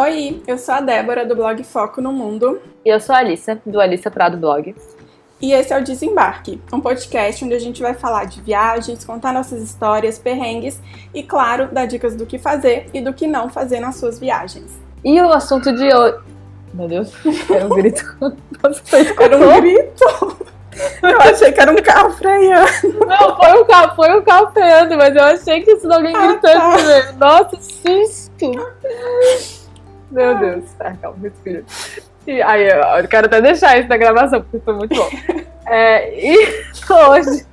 Oi, eu sou a Débora do blog Foco no Mundo. E eu sou a Alissa, do Alissa Prado Blog. E esse é o Desembarque, um podcast onde a gente vai falar de viagens, contar nossas histórias, perrengues e, claro, dar dicas do que fazer e do que não fazer nas suas viagens. E o assunto de hoje. Meu Deus, era um grito. era um grito? Eu achei que era um carro freando. Não, foi um carro, foi um carro freando, mas eu achei que isso alguém gritando ah, tá. Nossa, susto! Meu Deus, tá, calma, respira. E, aí, eu quero até deixar isso na gravação, porque foi muito bom. É, e hoje.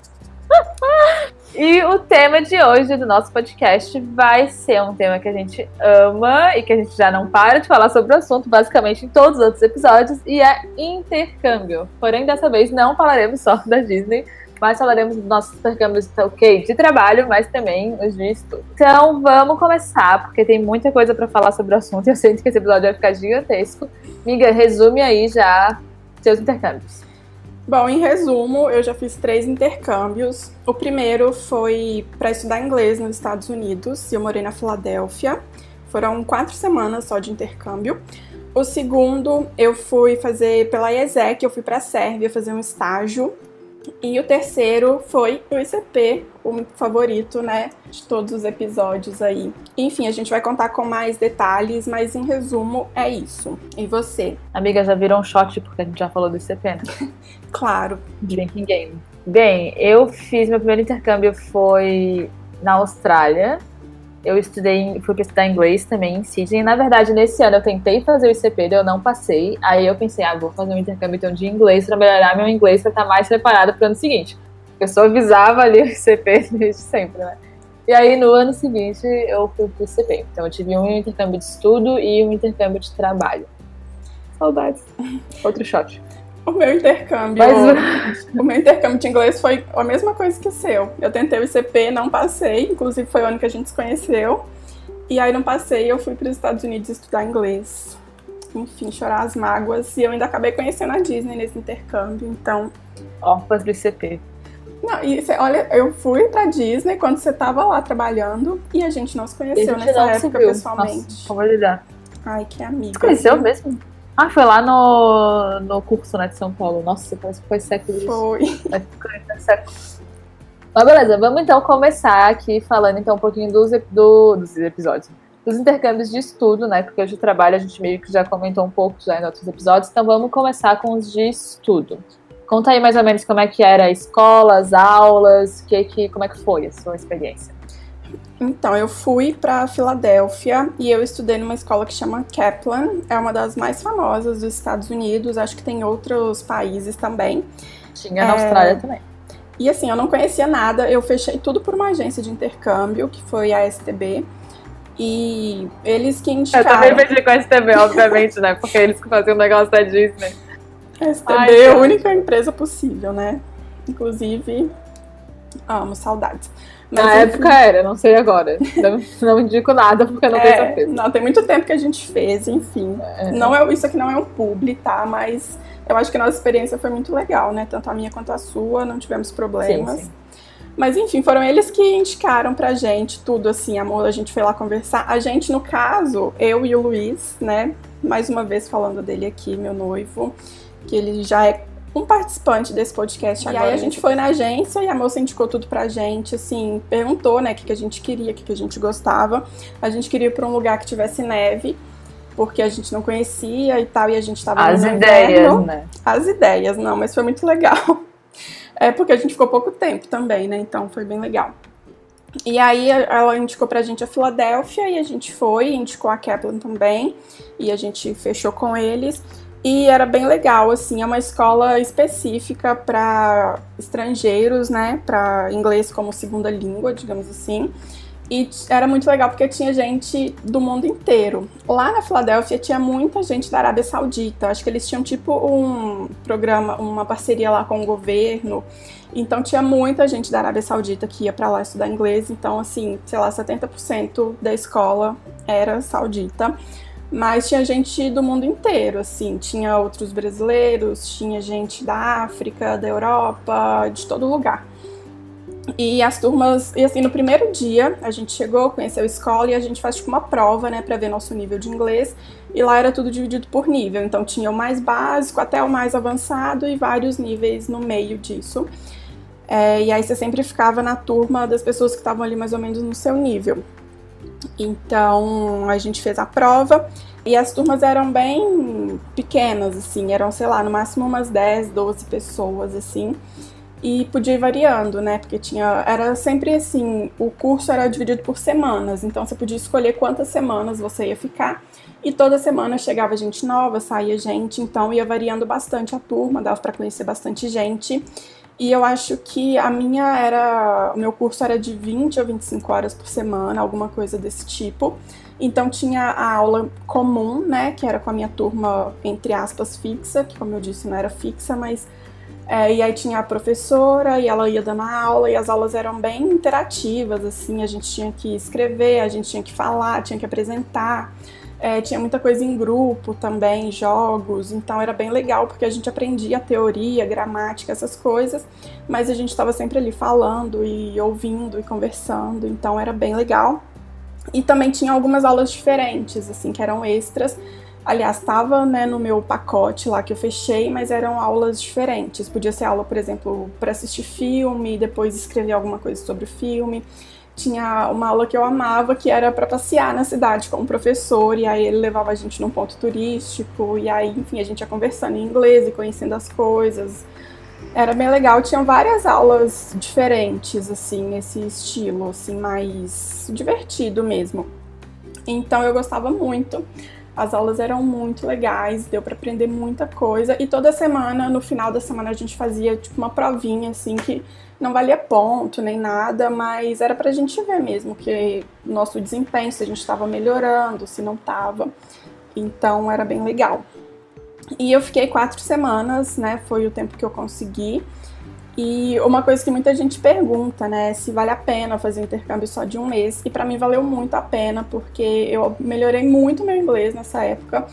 e o tema de hoje do nosso podcast vai ser um tema que a gente ama e que a gente já não para de falar sobre o assunto, basicamente em todos os outros episódios, e é intercâmbio. Porém, dessa vez não falaremos só da Disney, mas falaremos dos nossos intercâmbios, ok, de trabalho, mas também os de estudo. Então vamos começar, porque tem muita coisa para falar sobre o assunto e eu sinto que esse episódio vai ficar gigantesco. Miga, resume aí já seus intercâmbios. Bom, em resumo, eu já fiz três intercâmbios. O primeiro foi para estudar inglês nos Estados Unidos, e eu morei na Filadélfia. Foram quatro semanas só de intercâmbio. O segundo, eu fui fazer pela IESEC, eu fui para a Sérvia fazer um estágio e o terceiro foi o ICP, o favorito, né, de todos os episódios aí. Enfim, a gente vai contar com mais detalhes, mas em resumo é isso. E você? Amiga, já virou um shot porque a gente já falou do ICP, né? claro. Drinking Game. Bem, eu fiz meu primeiro intercâmbio foi na Austrália eu estudei, fui para estudar inglês também em Sydney. Na verdade, nesse ano eu tentei fazer o ICP, eu não passei. Aí eu pensei, ah, vou fazer um intercâmbio então, de inglês para melhorar meu inglês para estar tá mais preparada para o ano seguinte. Eu só avisava ali o ICP desde sempre, né? E aí no ano seguinte eu fui pro ICP. Então eu tive um intercâmbio de estudo e um intercâmbio de trabalho. Saudades. Outro shot. O meu intercâmbio. Mas... O meu intercâmbio de inglês foi a mesma coisa que o seu. Eu tentei o ICP, não passei. Inclusive foi o ano que a gente se conheceu. E aí não passei, eu fui para os Estados Unidos estudar inglês. Enfim, chorar as mágoas. E eu ainda acabei conhecendo a Disney nesse intercâmbio, então. Órfãs do ICP. Não, e cê, olha, eu fui pra Disney quando você tava lá trabalhando e a gente não se conheceu nessa época pessoalmente. Nossa, como lidar. Ai, que amiga. Você conheceu mesmo? Ah, foi lá no, no curso né, de São Paulo. Nossa, parece que foi século Foi. Mas beleza, vamos então começar aqui falando então um pouquinho dos, do, dos episódios. Dos intercâmbios de estudo, né? Porque hoje o trabalho a gente meio que já comentou um pouco já em outros episódios. Então vamos começar com os de estudo. Conta aí mais ou menos como é que era a escola, as aulas, que, que, como é que foi a sua experiência. Então, eu fui para Filadélfia e eu estudei numa escola que chama Kaplan, é uma das mais famosas dos Estados Unidos, acho que tem outros países também. Tinha na é... Austrália também. E assim, eu não conhecia nada, eu fechei tudo por uma agência de intercâmbio, que foi a STB. E eles que indicaram... Eu também fechei com a STB, obviamente, né? Porque eles que faziam o negócio da Disney. A STB Ai, é a única empresa possível, né? Inclusive, amo, saudades. Mas, Na enfim, época era, não sei agora. Não, não indico nada porque não é, tenho certeza. Não, tem muito tempo que a gente fez, enfim. É. Não é, isso aqui não é um publi, tá? Mas eu acho que a nossa experiência foi muito legal, né? Tanto a minha quanto a sua, não tivemos problemas. Sim, sim. Mas enfim, foram eles que indicaram pra gente tudo assim, amor. A gente foi lá conversar. A gente, no caso, eu e o Luiz, né? Mais uma vez falando dele aqui, meu noivo, que ele já é um participante desse podcast e agora. E aí a gente foi na agência e a moça indicou tudo pra gente, assim, perguntou, né, o que, que a gente queria, o que, que a gente gostava. A gente queria ir pra um lugar que tivesse neve, porque a gente não conhecia e tal, e a gente tava As ideias, inverno. né? As ideias, não, mas foi muito legal. É porque a gente ficou pouco tempo também, né, então foi bem legal. E aí ela indicou pra gente a Filadélfia e a gente foi, indicou a Kaplan também, e a gente fechou com eles. E era bem legal, assim, é uma escola específica para estrangeiros, né, para inglês como segunda língua, digamos assim. E era muito legal porque tinha gente do mundo inteiro. Lá na Filadélfia tinha muita gente da Arábia Saudita. Acho que eles tinham tipo um programa, uma parceria lá com o governo. Então tinha muita gente da Arábia Saudita que ia para lá estudar inglês. Então, assim, sei lá, 70% da escola era saudita mas tinha gente do mundo inteiro, assim, tinha outros brasileiros, tinha gente da África, da Europa, de todo lugar. E as turmas, e assim, no primeiro dia, a gente chegou, conheceu a escola e a gente faz tipo uma prova, né, pra ver nosso nível de inglês. E lá era tudo dividido por nível, então tinha o mais básico até o mais avançado e vários níveis no meio disso. É, e aí você sempre ficava na turma das pessoas que estavam ali mais ou menos no seu nível. Então a gente fez a prova e as turmas eram bem pequenas, assim, eram, sei lá, no máximo umas 10, 12 pessoas, assim. E podia ir variando, né? Porque tinha. Era sempre assim, o curso era dividido por semanas, então você podia escolher quantas semanas você ia ficar. E toda semana chegava gente nova, saía gente, então ia variando bastante a turma, dava para conhecer bastante gente. E eu acho que a minha era. O meu curso era de 20 ou 25 horas por semana, alguma coisa desse tipo. Então tinha a aula comum, né? Que era com a minha turma, entre aspas, fixa, que como eu disse, não era fixa, mas. É, e aí tinha a professora e ela ia dando a aula, e as aulas eram bem interativas, assim, a gente tinha que escrever, a gente tinha que falar, tinha que apresentar. É, tinha muita coisa em grupo também, jogos, então era bem legal porque a gente aprendia teoria, gramática, essas coisas, mas a gente estava sempre ali falando e ouvindo e conversando, então era bem legal. E também tinha algumas aulas diferentes, assim, que eram extras. Aliás, estava né, no meu pacote lá que eu fechei, mas eram aulas diferentes. Podia ser aula, por exemplo, para assistir filme, depois escrever alguma coisa sobre o filme tinha uma aula que eu amava, que era para passear na cidade com o um professor, e aí ele levava a gente num ponto turístico, e aí, enfim, a gente ia conversando em inglês e conhecendo as coisas. Era bem legal, tinham várias aulas diferentes, assim, nesse estilo, assim, mais divertido mesmo. Então eu gostava muito. As aulas eram muito legais, deu para aprender muita coisa. E toda semana, no final da semana, a gente fazia tipo uma provinha assim que não valia ponto nem nada, mas era pra gente ver mesmo que nosso desempenho, se a gente estava melhorando, se não estava. Então era bem legal. E eu fiquei quatro semanas, né? Foi o tempo que eu consegui. E uma coisa que muita gente pergunta, né, se vale a pena fazer intercâmbio só de um mês. E para mim valeu muito a pena, porque eu melhorei muito meu inglês nessa época.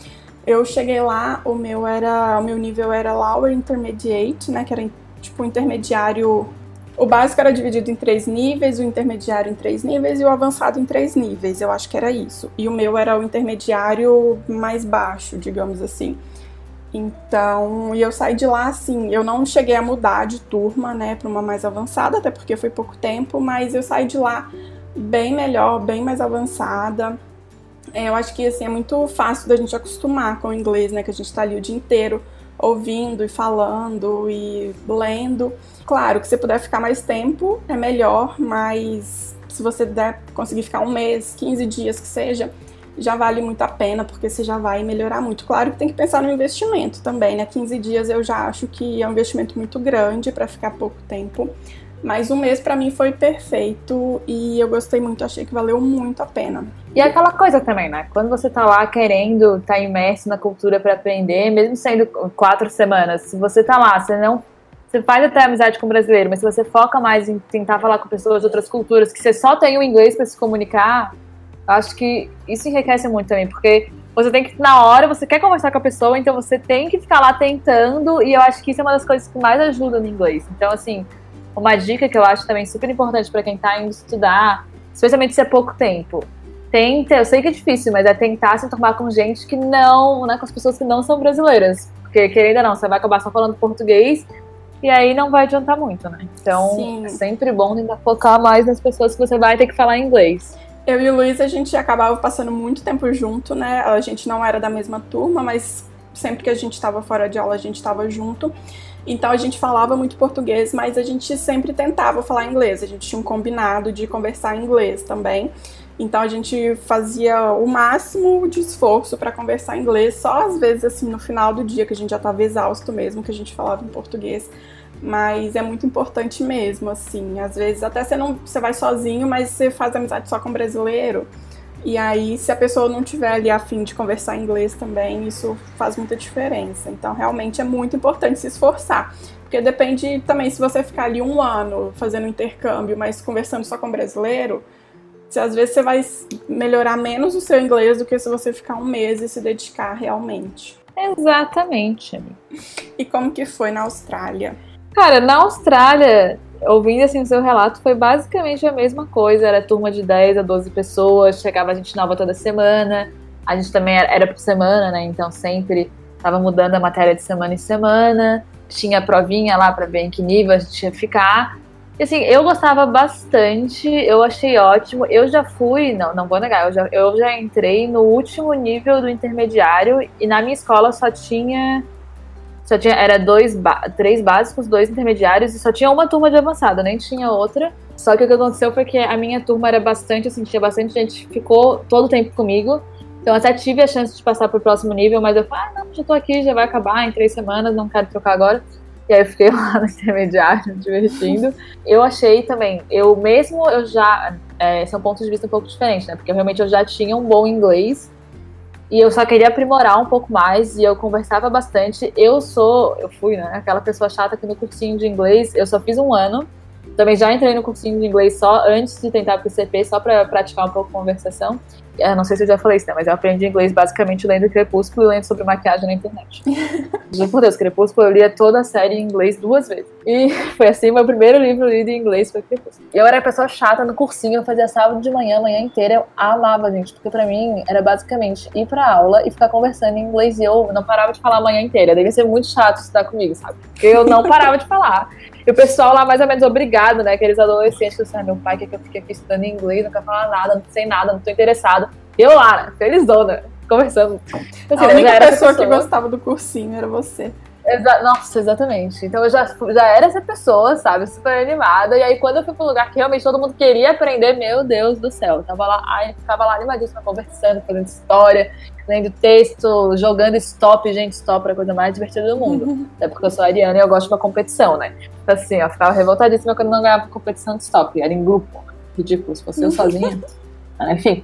Eu cheguei lá, o meu era, o meu nível era Lower Intermediate, né, que era tipo intermediário o básico era dividido em três níveis, o intermediário em três níveis e o avançado em três níveis, eu acho que era isso. E o meu era o intermediário mais baixo, digamos assim. Então, e eu saí de lá assim, eu não cheguei a mudar de turma, né, para uma mais avançada, até porque foi pouco tempo, mas eu saí de lá bem melhor, bem mais avançada. É, eu acho que assim é muito fácil da gente acostumar com o inglês, né, que a gente está ali o dia inteiro ouvindo e falando e lendo. Claro que se puder ficar mais tempo é melhor, mas se você der conseguir ficar um mês, 15 dias que seja, já vale muito a pena, porque você já vai melhorar muito. Claro que tem que pensar no investimento também, né? 15 dias eu já acho que é um investimento muito grande para ficar pouco tempo. Mas um mês para mim foi perfeito e eu gostei muito, achei que valeu muito a pena. E é aquela coisa também, né? Quando você tá lá querendo tá imerso na cultura para aprender, mesmo sendo quatro semanas, se você tá lá, você não você faz até amizade com o brasileiro, mas se você foca mais em tentar falar com pessoas de outras culturas, que você só tem o inglês para se comunicar, acho que isso enriquece muito também, porque você tem que, na hora, você quer conversar com a pessoa, então você tem que ficar lá tentando, e eu acho que isso é uma das coisas que mais ajuda no inglês. Então, assim, uma dica que eu acho também super importante para quem está indo estudar, especialmente se é pouco tempo. Tenta, eu sei que é difícil, mas é tentar se enturmar com gente que não, né, com as pessoas que não são brasileiras. Porque, querendo ou não, você vai acabar só falando português e aí não vai adiantar muito, né? Então, Sim. é sempre bom tentar focar mais nas pessoas que você vai ter que falar inglês. Eu e o Luiz, a gente acabava passando muito tempo junto, né? A gente não era da mesma turma, mas sempre que a gente estava fora de aula, a gente estava junto. Então a gente falava muito português, mas a gente sempre tentava falar inglês. A gente tinha um combinado de conversar em inglês também. Então a gente fazia o máximo de esforço para conversar em inglês, só às vezes assim no final do dia que a gente já estava exausto mesmo, que a gente falava em português. Mas é muito importante mesmo, assim. Às vezes até você não você vai sozinho, mas você faz amizade só com brasileiro. E aí, se a pessoa não tiver ali a fim de conversar inglês também, isso faz muita diferença. Então, realmente é muito importante se esforçar. Porque depende também, se você ficar ali um ano fazendo intercâmbio, mas conversando só com brasileiro, se às vezes você vai melhorar menos o seu inglês do que se você ficar um mês e se dedicar realmente. Exatamente. E como que foi na Austrália? Cara, na Austrália, ouvindo assim o seu relato, foi basicamente a mesma coisa. Era turma de 10 a 12 pessoas, chegava a gente nova toda semana. A gente também era, era por semana, né? Então sempre tava mudando a matéria de semana em semana. Tinha provinha lá para ver em que nível a gente ia ficar. E, assim, eu gostava bastante, eu achei ótimo. Eu já fui, não, não vou negar, eu já, eu já entrei no último nível do intermediário e na minha escola só tinha só tinha, era dois, três básicos, dois intermediários e só tinha uma turma de avançada, nem tinha outra. Só que o que aconteceu foi que a minha turma era bastante, assim, tinha bastante gente ficou todo o tempo comigo. Então até tive a chance de passar pro próximo nível, mas eu falei, ah, não, já tô aqui, já vai acabar em três semanas, não quero trocar agora. E aí eu fiquei lá no intermediário, divertindo. Eu achei também, eu mesmo, eu já, é, são pontos de vista um pouco diferentes, né? Porque realmente eu já tinha um bom inglês, e eu só queria aprimorar um pouco mais e eu conversava bastante. Eu sou, eu fui, né, aquela pessoa chata que no cursinho de inglês, eu só fiz um ano. Também já entrei no cursinho de inglês só antes de tentar pro CP, só para praticar um pouco conversação. Eu não sei se eu já falei isso, né? Mas eu aprendi inglês basicamente lendo Crepúsculo e lendo sobre maquiagem na internet. Juro por Deus, Crepúsculo eu lia toda a série em inglês duas vezes. E foi assim, meu primeiro livro lido em inglês foi Crepúsculo. Eu era pessoa chata no cursinho, eu fazia sábado de manhã, manhã inteira, eu amava, gente, porque pra mim era basicamente ir pra aula e ficar conversando em inglês e eu não parava de falar a manhã inteira. Devia ser muito chato estudar comigo, sabe? Porque eu não parava de falar. E o pessoal lá mais ou menos obrigado, né? Aqueles adolescentes que assim, ah, meu pai quer que eu fique aqui estudando inglês, não quer falar nada, não sei nada, não tô interessado. E eu lá, né, felizona, conversando. Assim, a única pessoa, pessoa que gostava do cursinho era você. Exa Nossa, exatamente. Então eu já, já era essa pessoa, sabe, super animada. E aí quando eu fui pro lugar que realmente todo mundo queria aprender, meu Deus do céu. Eu tava lá, ai, ficava lá animadíssima, conversando, fazendo história, lendo texto, jogando stop. Gente, stop era a coisa mais divertida do mundo. Uhum. Até porque eu sou ariana e eu gosto de uma competição, né? Então, assim, eu ficava revoltadíssima quando não ganhava competição de stop. Era em grupo. Ridículo, se fosse eu sozinha. Enfim,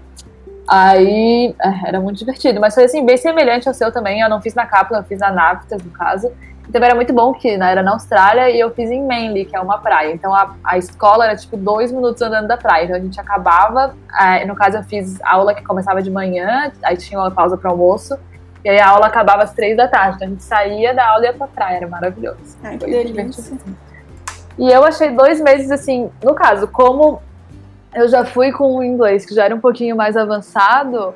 Aí é, era muito divertido, mas foi assim, bem semelhante ao seu também. Eu não fiz na Capla, eu fiz na Naftas, no caso. E também era muito bom, que né, era na Austrália e eu fiz em Manly, que é uma praia. Então a, a escola era tipo dois minutos andando da praia. Então a gente acabava, é, no caso eu fiz aula que começava de manhã, aí tinha uma pausa para almoço. E aí a aula acabava às três da tarde. Então a gente saía da aula e ia pra praia, era maravilhoso. Ai, que delícia. E eu achei dois meses assim, no caso, como eu já fui com o inglês que já era um pouquinho mais avançado,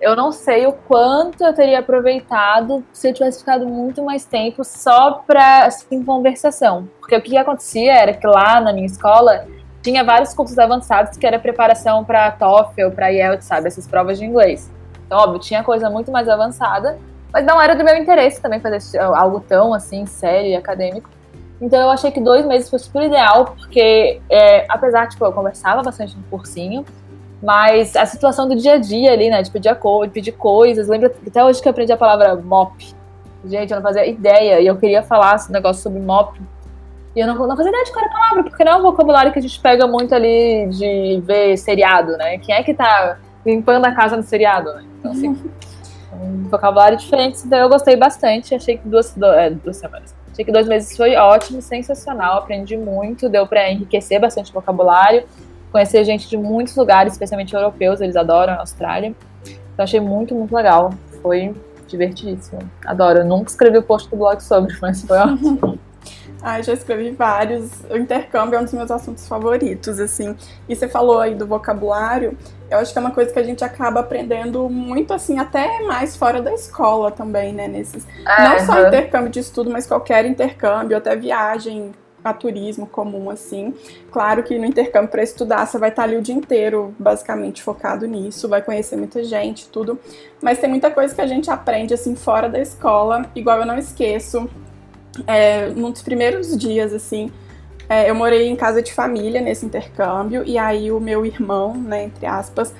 eu não sei o quanto eu teria aproveitado se eu tivesse ficado muito mais tempo só para assim, conversação. Porque o que acontecia era que lá na minha escola tinha vários cursos avançados que era preparação para TOEFL, para IELTS, sabe, essas provas de inglês. Então, óbvio, tinha coisa muito mais avançada, mas não era do meu interesse também fazer algo tão assim sério e acadêmico. Então eu achei que dois meses foi super ideal, porque é, apesar, tipo, eu conversava bastante no cursinho, mas a situação do dia a dia ali, né, de pedir, de pedir coisas, lembra até hoje que eu aprendi a palavra mop. Gente, eu não fazia ideia, e eu queria falar esse negócio sobre mop, e eu não, não fazia ideia de qual era a palavra, porque não é um vocabulário que a gente pega muito ali de ver seriado, né? Quem é que tá limpando a casa no seriado, né? Então, assim, um vocabulário diferente, então eu gostei bastante, achei que duas, é, duas semanas Achei que dois meses foi ótimo, sensacional, aprendi muito, deu para enriquecer bastante o vocabulário, conhecer gente de muitos lugares, especialmente europeus, eles adoram a Austrália. Então achei muito, muito legal. Foi divertidíssimo. Adoro. Eu nunca escrevi o post do blog sobre, mas foi ótimo. Ah, já escrevi vários. O intercâmbio é um dos meus assuntos favoritos, assim. E você falou aí do vocabulário. Eu acho que é uma coisa que a gente acaba aprendendo muito, assim, até mais fora da escola também, né? Nesses, é, não só intercâmbio de estudo, mas qualquer intercâmbio, até viagem a turismo comum, assim. Claro que no intercâmbio para estudar você vai estar ali o dia inteiro, basicamente, focado nisso, vai conhecer muita gente, tudo. Mas tem muita coisa que a gente aprende, assim, fora da escola. Igual eu não esqueço é, num dos primeiros dias, assim, é, eu morei em casa de família nesse intercâmbio, e aí o meu irmão, né, entre aspas,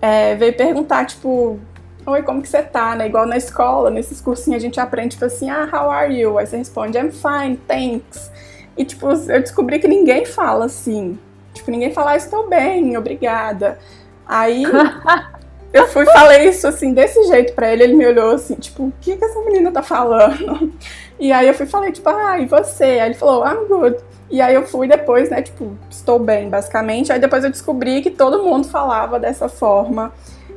é, veio perguntar, tipo, oi, como que você tá, né? Igual na escola, nesses cursinhos a gente aprende, tipo assim, ah, how are you? Aí você responde, I'm fine, thanks. E, tipo, eu descobri que ninguém fala assim. Tipo, ninguém fala, ah, estou bem, obrigada. Aí eu fui falei isso assim, desse jeito pra ele, ele me olhou assim, tipo, o que que essa menina tá falando? E aí eu fui falei, tipo, ah, e você? Aí ele falou, I'm good. E aí eu fui depois, né, tipo, estou bem, basicamente. Aí depois eu descobri que todo mundo falava dessa forma.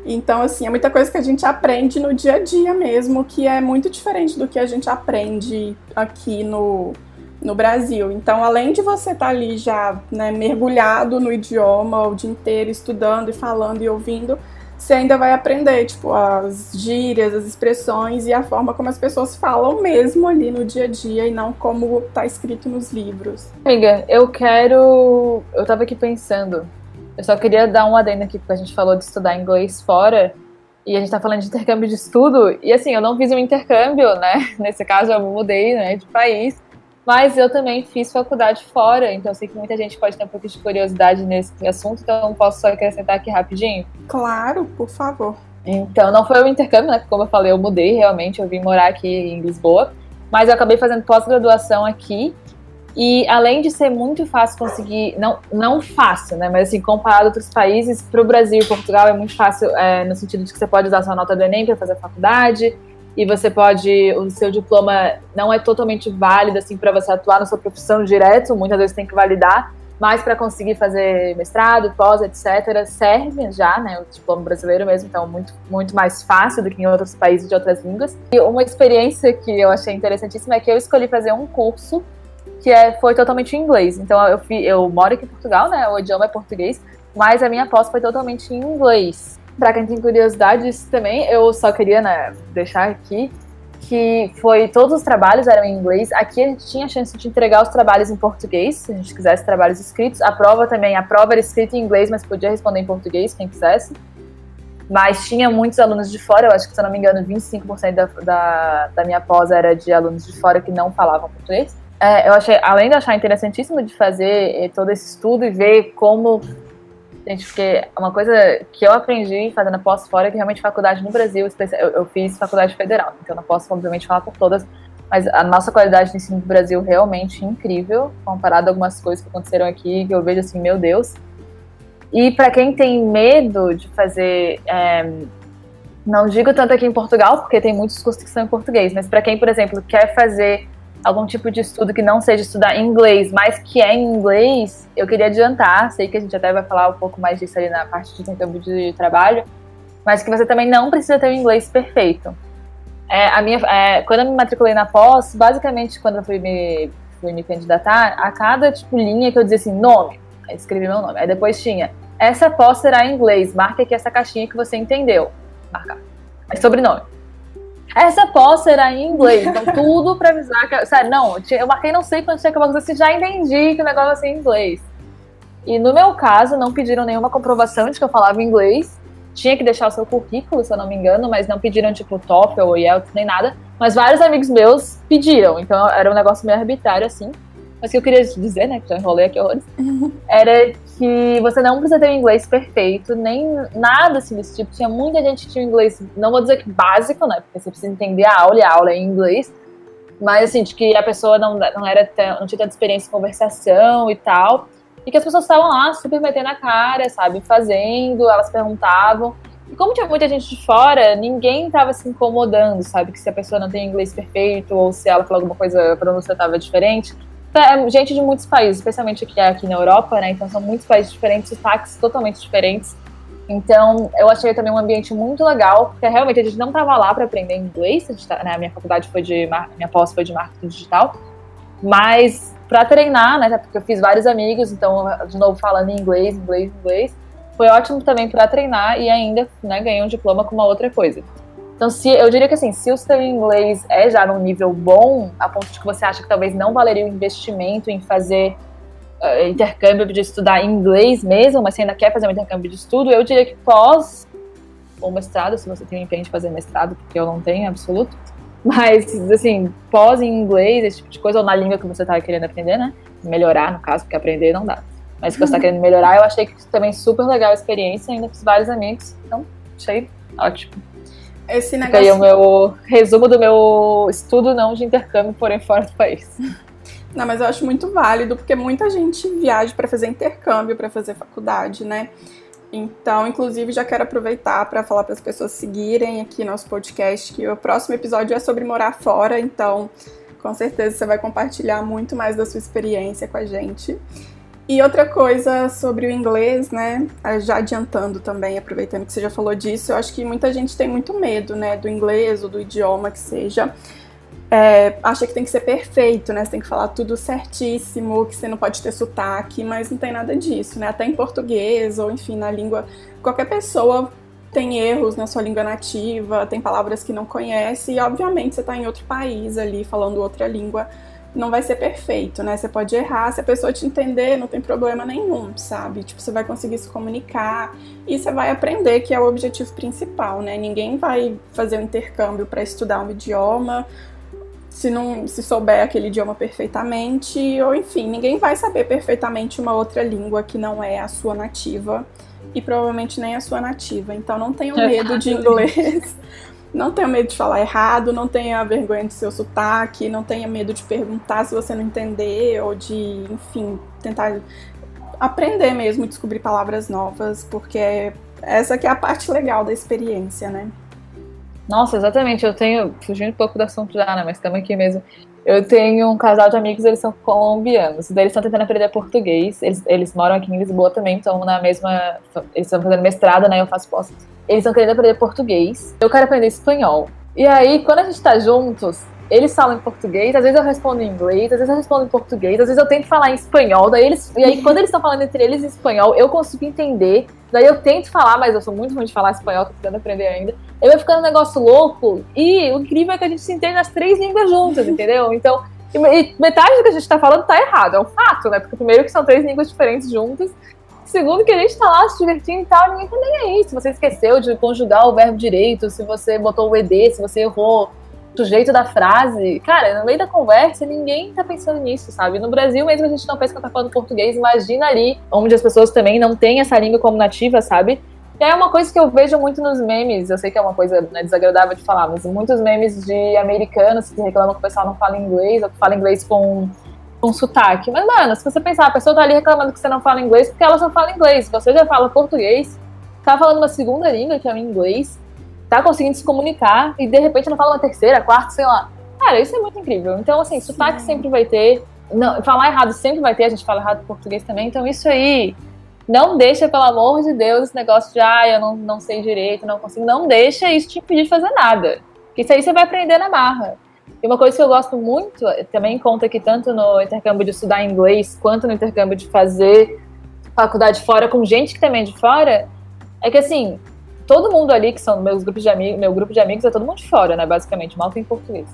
Então, assim, é muita coisa que a gente aprende no dia a dia mesmo, que é muito diferente do que a gente aprende aqui no, no Brasil. Então, além de você estar tá ali já né, mergulhado no idioma o dia inteiro, estudando e falando e ouvindo, você ainda vai aprender, tipo, as gírias, as expressões e a forma como as pessoas falam mesmo ali no dia a dia e não como tá escrito nos livros. Amiga, eu quero. Eu tava aqui pensando. Eu só queria dar um adendo aqui, porque a gente falou de estudar inglês fora. E a gente tá falando de intercâmbio de estudo. E assim, eu não fiz um intercâmbio, né? Nesse caso, eu mudei né, de país. Mas eu também fiz faculdade fora, então sei que muita gente pode ter um pouco de curiosidade nesse assunto, então posso só acrescentar aqui rapidinho? Claro, por favor. Então, não foi o intercâmbio, né? Como eu falei, eu mudei realmente, eu vim morar aqui em Lisboa, mas eu acabei fazendo pós-graduação aqui. E além de ser muito fácil conseguir, não, não fácil, né? Mas assim, comparado a outros países, para o Brasil e Portugal é muito fácil é, no sentido de que você pode usar sua nota do Enem para fazer faculdade, e você pode, o seu diploma não é totalmente válido assim para você atuar na sua profissão direto, muitas vezes tem que validar, mas para conseguir fazer mestrado, pós, etc, serve já, né, o diploma brasileiro mesmo, então muito muito mais fácil do que em outros países de outras línguas. E uma experiência que eu achei interessantíssima é que eu escolhi fazer um curso que é, foi totalmente em inglês. Então eu, eu moro aqui em Portugal, né, o idioma é português, mas a minha pós foi totalmente em inglês. Para quem tem curiosidade disso também, eu só queria né, deixar aqui que foi todos os trabalhos eram em inglês. Aqui a gente tinha a chance de entregar os trabalhos em português, se a gente quisesse trabalhos escritos. A prova também, a prova era escrita em inglês, mas podia responder em português quem quisesse. Mas tinha muitos alunos de fora, eu acho que se eu não me engano, 25% da, da, da minha pós era de alunos de fora que não falavam português. É, eu achei, além de achar interessantíssimo de fazer eh, todo esse estudo e ver como Gente, porque uma coisa que eu aprendi fazendo pós fora é que realmente faculdade no Brasil, eu, fiz faculdade federal, então não posso obviamente falar por todas, mas a nossa qualidade de ensino do Brasil realmente incrível, comparado a algumas coisas que aconteceram aqui, que eu vejo assim, meu Deus. E para quem tem medo de fazer, é, não digo tanto aqui em Portugal, porque tem muitos cursos que são em português, mas para quem, por exemplo, quer fazer algum tipo de estudo que não seja estudar inglês, mas que é em inglês, eu queria adiantar, sei que a gente até vai falar um pouco mais disso ali na parte de intercâmbio de trabalho, mas que você também não precisa ter o inglês perfeito. É, a minha, é, quando eu me matriculei na pós, basicamente quando eu fui me, fui me candidatar, a cada tipo linha que eu dizia assim, nome, aí escrevi meu nome, aí depois tinha, essa pós será em inglês, marque aqui essa caixinha que você entendeu, marcar. Aí sobrenome essa pós será em inglês, então tudo pra avisar que. Sério, não, eu marquei não sei quando tinha acabado, você já entendi que o negócio vai ser em inglês. E no meu caso, não pediram nenhuma comprovação de que eu falava inglês. Tinha que deixar o seu currículo, se eu não me engano, mas não pediram, tipo, TOEFL ou IELTS, nem nada. Mas vários amigos meus pediram, então era um negócio meio arbitrário, assim. Mas o que eu queria dizer, né, que já enrolei aqui horrores, era que você não precisa ter um inglês perfeito, nem nada assim desse tipo. Tinha muita gente que tinha inglês, não vou dizer que básico, né, porque você precisa entender a aula e a aula é em inglês, mas assim, de que a pessoa não, não, era não tinha tanta experiência em conversação e tal, e que as pessoas estavam lá super metendo a cara, sabe, fazendo, elas perguntavam. E como tinha muita gente de fora, ninguém estava se incomodando, sabe? Que se a pessoa não tem inglês perfeito ou se ela falou alguma coisa, a pronúncia estava diferente. É, gente de muitos países, especialmente aqui, aqui na Europa, né? Então são muitos países diferentes, sotaques totalmente diferentes. Então, eu achei também um ambiente muito legal, porque realmente a gente não estava lá para aprender inglês, a, tá, né, minha faculdade foi de minha pós foi de marketing digital, mas para treinar, né, porque eu fiz vários amigos, então de novo falando inglês, inglês, inglês, foi ótimo também para treinar e ainda, né, ganhei um diploma com uma outra coisa. Então, se eu diria que assim, se o seu inglês é já num nível bom, a ponto de que você acha que talvez não valeria o investimento em fazer uh, intercâmbio de estudar inglês mesmo, mas você ainda quer fazer um intercâmbio de estudo, eu diria que pós ou mestrado, se você tem o empenho de fazer mestrado, porque eu não tenho, absoluto. Mas, assim, pós em inglês, esse tipo de coisa, ou na língua que você está querendo aprender, né? Melhorar, no caso, porque aprender não dá. Mas se você está querendo melhorar, eu achei que também super legal a experiência, ainda fiz vários amigos, então achei ótimo. Esse negócio. Fica aí o meu resumo do meu estudo não de intercâmbio, porém fora do país. Não, mas eu acho muito válido, porque muita gente viaja para fazer intercâmbio, para fazer faculdade, né? Então, inclusive, já quero aproveitar para falar para as pessoas seguirem aqui nosso podcast, que o próximo episódio é sobre morar fora, então com certeza você vai compartilhar muito mais da sua experiência com a gente. E outra coisa sobre o inglês, né? Ah, já adiantando também, aproveitando que você já falou disso, eu acho que muita gente tem muito medo, né, do inglês ou do idioma que seja. é, acha que tem que ser perfeito, né? Você tem que falar tudo certíssimo, que você não pode ter sotaque, mas não tem nada disso, né? Até em português ou enfim na língua, qualquer pessoa tem erros na sua língua nativa, tem palavras que não conhece e obviamente você está em outro país ali falando outra língua, não vai ser perfeito, né? Você pode errar, se a pessoa te entender, não tem problema nenhum, sabe? Tipo, você vai conseguir se comunicar e você vai aprender, que é o objetivo principal, né? Ninguém vai fazer um intercâmbio para estudar um idioma se não se souber aquele idioma perfeitamente, ou enfim, ninguém vai saber perfeitamente uma outra língua que não é a sua nativa e provavelmente nem a sua nativa. Então não tenha medo de inglês. Não tenha medo de falar errado, não tenha vergonha do seu sotaque, não tenha medo de perguntar se você não entender ou de, enfim, tentar aprender mesmo, descobrir palavras novas, porque essa que é a parte legal da experiência, né? Nossa, exatamente. Eu tenho, fugindo um pouco do assunto já, né? Mas estamos aqui mesmo. Eu tenho um casal de amigos, eles são colombianos. Daí eles estão tentando aprender português. Eles, eles moram aqui em Lisboa também, estão na mesma. Eles estão fazendo mestrado, né? Eu faço pós. Eles estão querendo aprender português. Eu quero aprender espanhol. E aí, quando a gente tá juntos, eles falam em português, às vezes eu respondo em inglês, às vezes eu respondo em português, às vezes eu tento falar em espanhol, daí eles, e aí quando eles estão falando entre eles em espanhol, eu consigo entender, daí eu tento falar, mas eu sou muito ruim de falar espanhol, tô tentando aprender ainda. Eu vai ficando um negócio louco, e o incrível é que a gente se entende nas três línguas juntas, entendeu? Então, e metade do que a gente tá falando tá errado, é um fato, né? Porque primeiro que são três línguas diferentes juntas, Segundo, que a gente tá lá se divertindo e tal, ninguém tá nem aí. Se você esqueceu de conjugar o verbo direito, se você botou o ED, se você errou do jeito da frase. Cara, no meio da conversa, ninguém tá pensando nisso, sabe? No Brasil mesmo a gente não pensa que tá falando português, imagina ali, onde as pessoas também não têm essa língua como nativa, sabe? E é uma coisa que eu vejo muito nos memes, eu sei que é uma coisa né, desagradável de falar, mas muitos memes de americanos que reclamam que o pessoal não fala inglês, ou que fala inglês com, com sotaque. Mas, mano, se você pensar, a pessoa tá ali reclamando que você não fala inglês porque ela só fala inglês. Você já fala português, tá falando uma segunda língua, que é o inglês, tá conseguindo se comunicar e de repente ela fala uma terceira, quarta, sei lá. Cara, isso é muito incrível. Então, assim, Sim. sotaque sempre vai ter. Não, falar errado sempre vai ter, a gente fala errado em português também. Então, isso aí, não deixa, pelo amor de Deus, esse negócio de, ah, eu não, não sei direito, não consigo. Não deixa isso te impedir de fazer nada. Isso aí você vai aprender na marra. E uma coisa que eu gosto muito, também conta que tanto no intercâmbio de estudar inglês, quanto no intercâmbio de fazer faculdade fora com gente que também é de fora, é que assim, todo mundo ali, que são meus grupos de amigos, meu grupo de amigos é todo mundo de fora, né? Basicamente, mal tem português.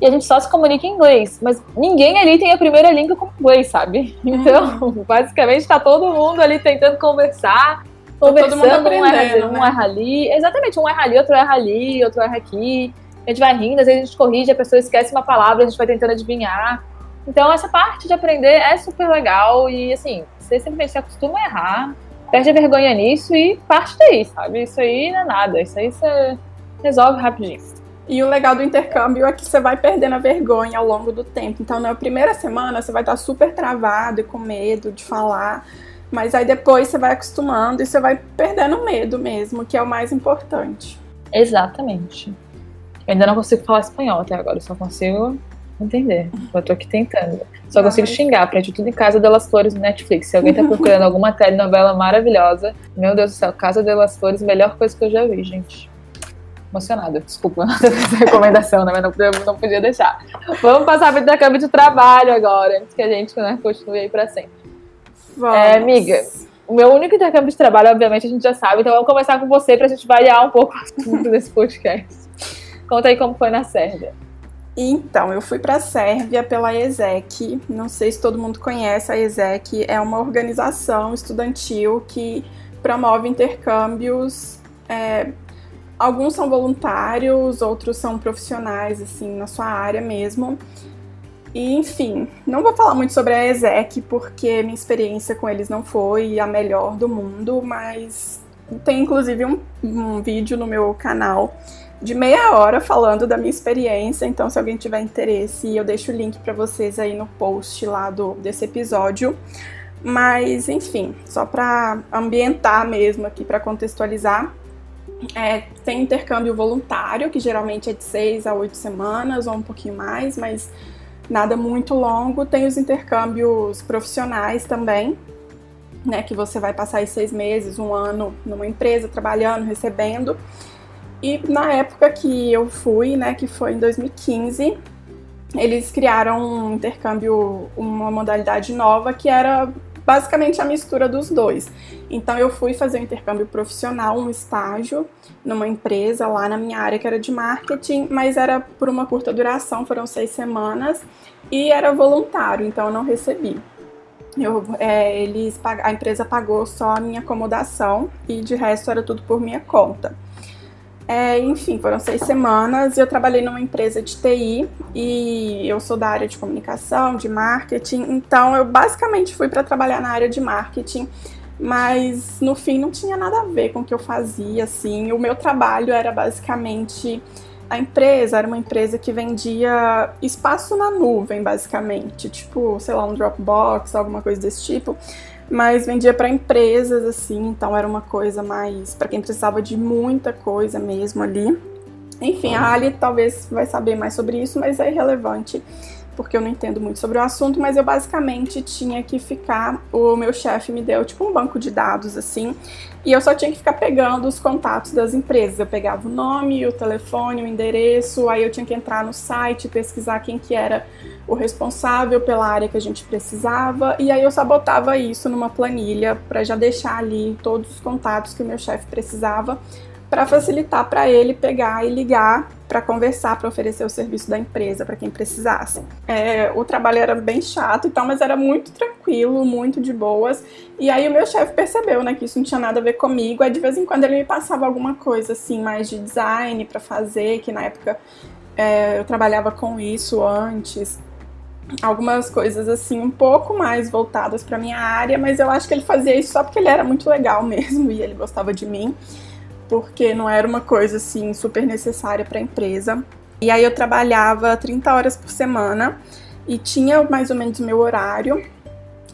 E a gente só se comunica em inglês, mas ninguém ali tem a primeira língua como inglês, sabe? Então, uhum. basicamente, tá todo mundo ali tentando conversar, conversando, tá um, erra, um né? erra ali. Exatamente, um erra ali, outro erra ali, outro erra aqui. A gente vai rindo, às vezes a gente corrige, a pessoa esquece uma palavra, a gente vai tentando adivinhar. Então, essa parte de aprender é super legal e, assim, você simplesmente se acostuma a errar, perde a vergonha nisso e parte daí, sabe? Isso aí não é nada, isso aí você resolve rapidinho. E o legal do intercâmbio é que você vai perdendo a vergonha ao longo do tempo. Então, na primeira semana, você vai estar super travado e com medo de falar. Mas aí depois você vai acostumando e você vai perdendo o medo mesmo, que é o mais importante. Exatamente. Eu ainda não consigo falar espanhol até agora, eu só consigo entender. Eu tô aqui tentando. Só consigo xingar, aprende tudo em Casa delas Flores no Netflix. Se alguém tá procurando alguma telenovela maravilhosa, meu Deus do céu, Casa delas Flores, melhor coisa que eu já vi, gente. Emocionada, desculpa essa recomendação, né? Mas não podia, não podia deixar. Vamos passar para o intercâmbio de trabalho agora, antes que a gente né, continue aí para sempre. É, amiga, o meu único intercâmbio de trabalho, obviamente, a gente já sabe, então vamos começar com você para a gente variar um pouco o assunto desse podcast. Conta aí como foi na Sérvia. Então, eu fui para a Sérvia pela ESEC. Não sei se todo mundo conhece, a ESEC é uma organização estudantil que promove intercâmbios. É, alguns são voluntários, outros são profissionais, assim, na sua área mesmo. E, enfim, não vou falar muito sobre a ESEC porque minha experiência com eles não foi a melhor do mundo, mas tem inclusive um, um vídeo no meu canal de meia hora falando da minha experiência. Então, se alguém tiver interesse, eu deixo o link para vocês aí no post lá do, desse episódio. Mas, enfim, só para ambientar mesmo aqui, para contextualizar. É, tem intercâmbio voluntário, que geralmente é de seis a oito semanas ou um pouquinho mais, mas nada muito longo. Tem os intercâmbios profissionais também, né, que você vai passar aí seis meses, um ano numa empresa trabalhando, recebendo. E na época que eu fui, né, que foi em 2015, eles criaram um intercâmbio, uma modalidade nova que era basicamente a mistura dos dois. Então eu fui fazer um intercâmbio profissional, um estágio numa empresa lá na minha área que era de marketing, mas era por uma curta duração, foram seis semanas e era voluntário, então eu não recebi. Eu, é, eles, a empresa pagou só a minha acomodação e de resto era tudo por minha conta. É, enfim, foram seis semanas e eu trabalhei numa empresa de TI e eu sou da área de comunicação, de marketing, então eu basicamente fui para trabalhar na área de marketing, mas no fim não tinha nada a ver com o que eu fazia, assim. O meu trabalho era basicamente a empresa era uma empresa que vendia espaço na nuvem, basicamente, tipo, sei lá, um Dropbox, alguma coisa desse tipo mas vendia para empresas assim, então era uma coisa mais para quem precisava de muita coisa mesmo ali. Enfim, a Ali talvez vai saber mais sobre isso, mas é irrelevante porque eu não entendo muito sobre o assunto, mas eu basicamente tinha que ficar, o meu chefe me deu tipo um banco de dados assim, e eu só tinha que ficar pegando os contatos das empresas. Eu pegava o nome, o telefone, o endereço, aí eu tinha que entrar no site, pesquisar quem que era o responsável pela área que a gente precisava, e aí eu só botava isso numa planilha para já deixar ali todos os contatos que o meu chefe precisava para facilitar para ele pegar e ligar para conversar, para oferecer o serviço da empresa para quem precisasse. É, o trabalho era bem chato e tal, mas era muito tranquilo, muito de boas. E aí o meu chefe percebeu, né, que isso não tinha nada a ver comigo. Aí de vez em quando ele me passava alguma coisa assim mais de design para fazer, que na época é, eu trabalhava com isso antes algumas coisas assim um pouco mais voltadas para minha área, mas eu acho que ele fazia isso só porque ele era muito legal mesmo e ele gostava de mim, porque não era uma coisa assim super necessária para a empresa. E aí eu trabalhava 30 horas por semana e tinha mais ou menos o meu horário.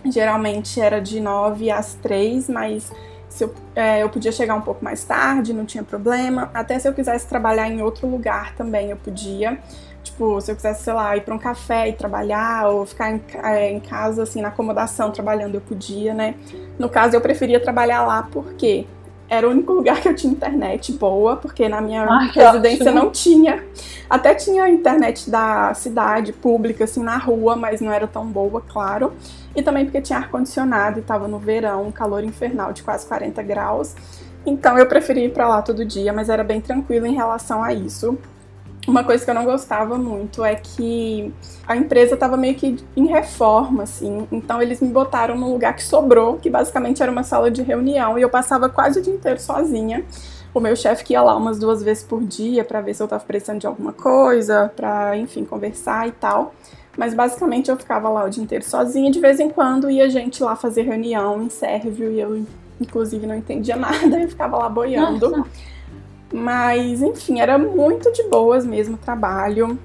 Geralmente era de 9 às 3, mas se eu, é, eu podia chegar um pouco mais tarde, não tinha problema. Até se eu quisesse trabalhar em outro lugar também eu podia. Tipo, se eu quisesse, sei lá, ir para um café e trabalhar, ou ficar em, é, em, casa, assim, na acomodação trabalhando, eu podia, né? No caso, eu preferia trabalhar lá porque era o único lugar que eu tinha internet boa, porque na minha Ai, residência não tinha. Até tinha internet da cidade, pública, assim, na rua, mas não era tão boa, claro. E também porque tinha ar-condicionado e tava no verão, um calor infernal de quase 40 graus. Então eu preferi ir para lá todo dia, mas era bem tranquilo em relação a isso. Uma coisa que eu não gostava muito é que a empresa estava meio que em reforma, assim. Então eles me botaram num lugar que sobrou, que basicamente era uma sala de reunião, e eu passava quase o dia inteiro sozinha. O meu chefe ia lá umas duas vezes por dia para ver se eu estava precisando de alguma coisa, para, enfim, conversar e tal. Mas basicamente eu ficava lá o dia inteiro sozinha. De vez em quando ia gente lá fazer reunião em Sérvio e eu, inclusive, não entendia nada. Eu ficava lá boiando. Nossa. Mas, enfim, era muito de boas mesmo o trabalho.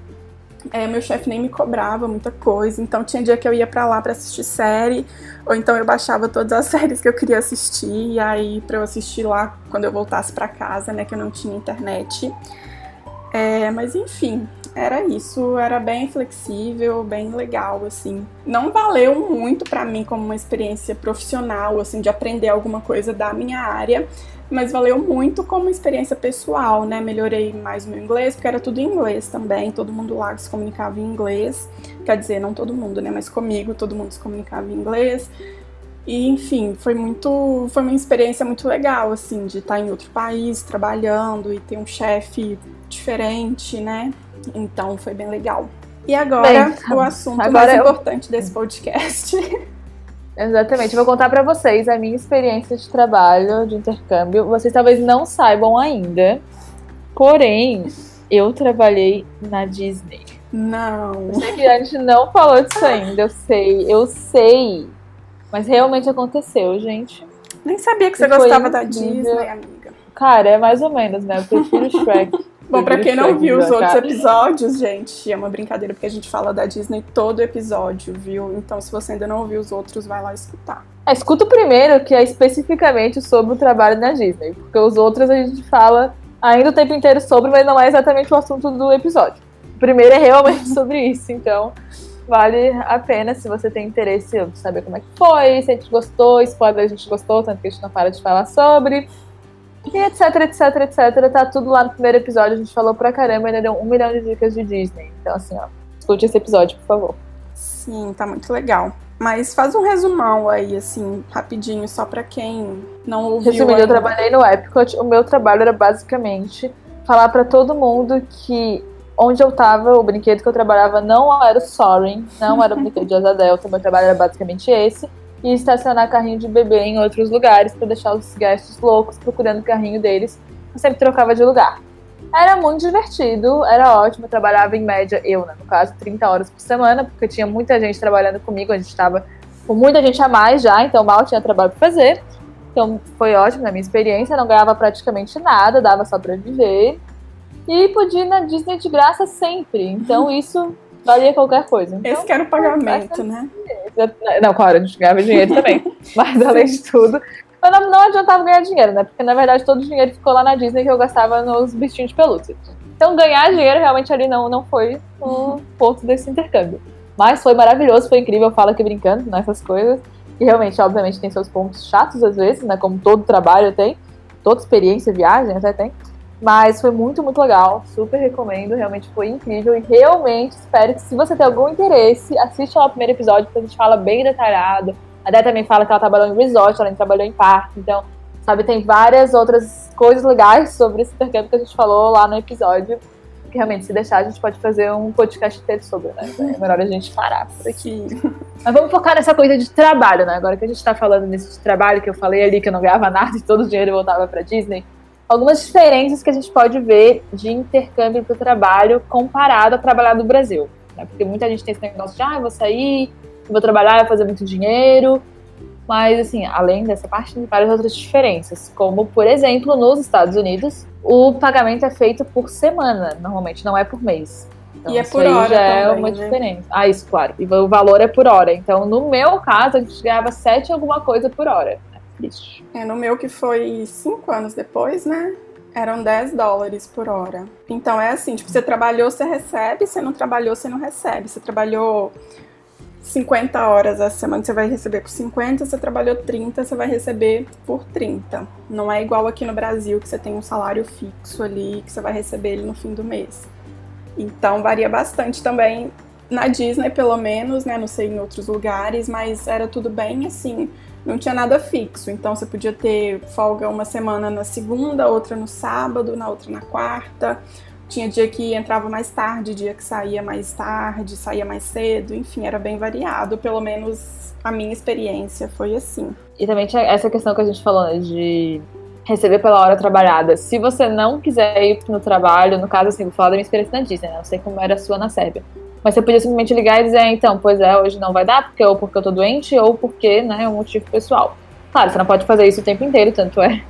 É, meu chefe nem me cobrava muita coisa, então tinha dia que eu ia para lá para assistir série, ou então eu baixava todas as séries que eu queria assistir, e aí para eu assistir lá quando eu voltasse para casa, né, que eu não tinha internet. É, mas enfim, era isso, era bem flexível, bem legal, assim. Não valeu muito para mim como uma experiência profissional, assim, de aprender alguma coisa da minha área, mas valeu muito como experiência pessoal, né? Melhorei mais o meu inglês, porque era tudo em inglês também, todo mundo lá se comunicava em inglês. Quer dizer, não todo mundo, né? Mas comigo todo mundo se comunicava em inglês. E, enfim, foi muito. Foi uma experiência muito legal, assim, de estar em outro país trabalhando e ter um chefe diferente, né? Então foi bem legal. E agora, bem, o assunto agora mais eu... importante desse podcast. Exatamente. Vou contar para vocês a minha experiência de trabalho, de intercâmbio. Vocês talvez não saibam ainda, porém, eu trabalhei na Disney. Não. Eu sei que a gente não falou disso ainda, eu sei, eu sei. Mas realmente aconteceu, gente. Nem sabia que você gostava da Disney, amiga. Cara, é mais ou menos, né? Eu prefiro Shrek. Bom, pra quem não viu os outros episódios, gente, é uma brincadeira porque a gente fala da Disney todo episódio, viu? Então, se você ainda não ouviu os outros, vai lá escutar. É, escuta o primeiro, que é especificamente sobre o trabalho na Disney, porque os outros a gente fala ainda o tempo inteiro sobre, mas não é exatamente o assunto do episódio. O primeiro é realmente sobre isso, então vale a pena se você tem interesse em saber como é que foi, se a gente gostou, spoiler a gente gostou, tanto que a gente não para de falar sobre. E etc, etc, etc. Tá tudo lá no primeiro episódio. A gente falou pra caramba, ainda deu um milhão de dicas de Disney. Então, assim, ó. escute esse episódio, por favor. Sim, tá muito legal. Mas faz um resumão aí, assim, rapidinho, só pra quem não ouviu. Resumindo, ainda. eu trabalhei no Epcot. O meu trabalho era basicamente falar pra todo mundo que onde eu tava, o brinquedo que eu trabalhava não era o Soaring, não era o brinquedo de Asa Delta. Meu trabalho era basicamente esse. E estacionar carrinho de bebê em outros lugares pra deixar os gastos loucos procurando o carrinho deles. Eu sempre trocava de lugar. Era muito divertido, era ótimo. Eu trabalhava em média, eu, né, no caso, 30 horas por semana, porque tinha muita gente trabalhando comigo. A gente estava com muita gente a mais já, então mal tinha trabalho para fazer. Então foi ótimo na minha experiência. Não ganhava praticamente nada, dava só para viver. E podia ir na Disney de graça sempre. Então isso valia qualquer coisa. Então, Esse que era o pagamento, né? Não, claro, a gente ganhava dinheiro também. Mas além de tudo, mas não, não adiantava ganhar dinheiro, né? Porque na verdade todo o dinheiro ficou lá na Disney que eu gastava nos bichinhos de pelúcia. Então ganhar dinheiro realmente ali não, não foi o ponto desse intercâmbio. Mas foi maravilhoso, foi incrível, eu falo aqui brincando nessas coisas. E realmente, obviamente, tem seus pontos chatos às vezes, né? Como todo trabalho tem, toda experiência, viagem até tem. Mas foi muito, muito legal. Super recomendo. Realmente foi incrível. E realmente espero que, se você tem algum interesse, assista lá o primeiro episódio, porque a gente fala bem detalhado. A Dé também fala que ela trabalhou em resort, ela trabalhou em parque. Então, sabe, tem várias outras coisas legais sobre esse intercâmbio que a gente falou lá no episódio. Que realmente, se deixar, a gente pode fazer um podcast inteiro sobre, né? Então, é melhor a gente parar por aqui. Sim. Mas vamos focar nessa coisa de trabalho, né? Agora que a gente tá falando nisso de trabalho, que eu falei ali que eu não ganhava nada e todo o dinheiro voltava pra Disney algumas diferenças que a gente pode ver de intercâmbio para o trabalho comparado a trabalhar no Brasil. Né? Porque muita gente tem esse negócio de, ah, eu vou sair, eu vou trabalhar, eu vou fazer muito dinheiro. Mas, assim, além dessa parte, tem várias outras diferenças. Como, por exemplo, nos Estados Unidos, o pagamento é feito por semana, normalmente, não é por mês. Então, E é isso por hora já é também, uma né? diferença. Ah, isso, claro. E o valor é por hora. Então, no meu caso, a gente ganhava 7 alguma coisa por hora. Triste. É, no meu que foi cinco anos depois, né? Eram 10 dólares por hora. Então é assim, tipo, você trabalhou, você recebe, você não trabalhou, você não recebe. Você trabalhou 50 horas a semana, você vai receber por 50, você trabalhou 30, você vai receber por 30. Não é igual aqui no Brasil, que você tem um salário fixo ali, que você vai receber ele no fim do mês. Então varia bastante também na Disney, pelo menos, né? Não sei em outros lugares, mas era tudo bem assim não tinha nada fixo. Então você podia ter folga uma semana na segunda, outra no sábado, na outra na quarta. Tinha dia que entrava mais tarde, dia que saía mais tarde, saía mais cedo, enfim, era bem variado. Pelo menos a minha experiência foi assim. E também tinha essa questão que a gente falou, né, de receber pela hora trabalhada. Se você não quiser ir no trabalho, no caso, assim, vou falar da minha experiência na Disney, né? Não sei como era a sua na Sérvia. Mas você podia simplesmente ligar e dizer, então, pois é, hoje não vai dar, porque ou porque eu tô doente, ou porque, né, é um motivo pessoal. Claro, você não pode fazer isso o tempo inteiro, tanto é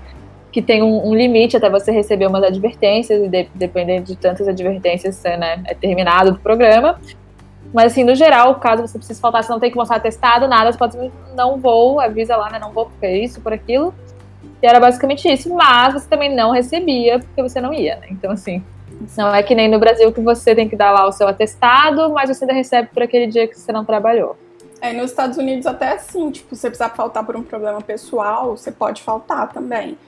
que tem um, um limite até você receber umas advertências, e de, dependendo de tantas advertências, você, né, é terminado do programa. Mas assim, no geral, caso você precise faltar, você não tem que mostrar atestado, nada, você pode dizer, não vou, avisa lá, né, não vou por isso, por aquilo. E era basicamente isso, mas você também não recebia porque você não ia, né? Então, assim, não é que nem no Brasil que você tem que dar lá o seu atestado, mas você ainda recebe por aquele dia que você não trabalhou. É, nos Estados Unidos até assim, tipo, se você precisar faltar por um problema pessoal, você pode faltar também.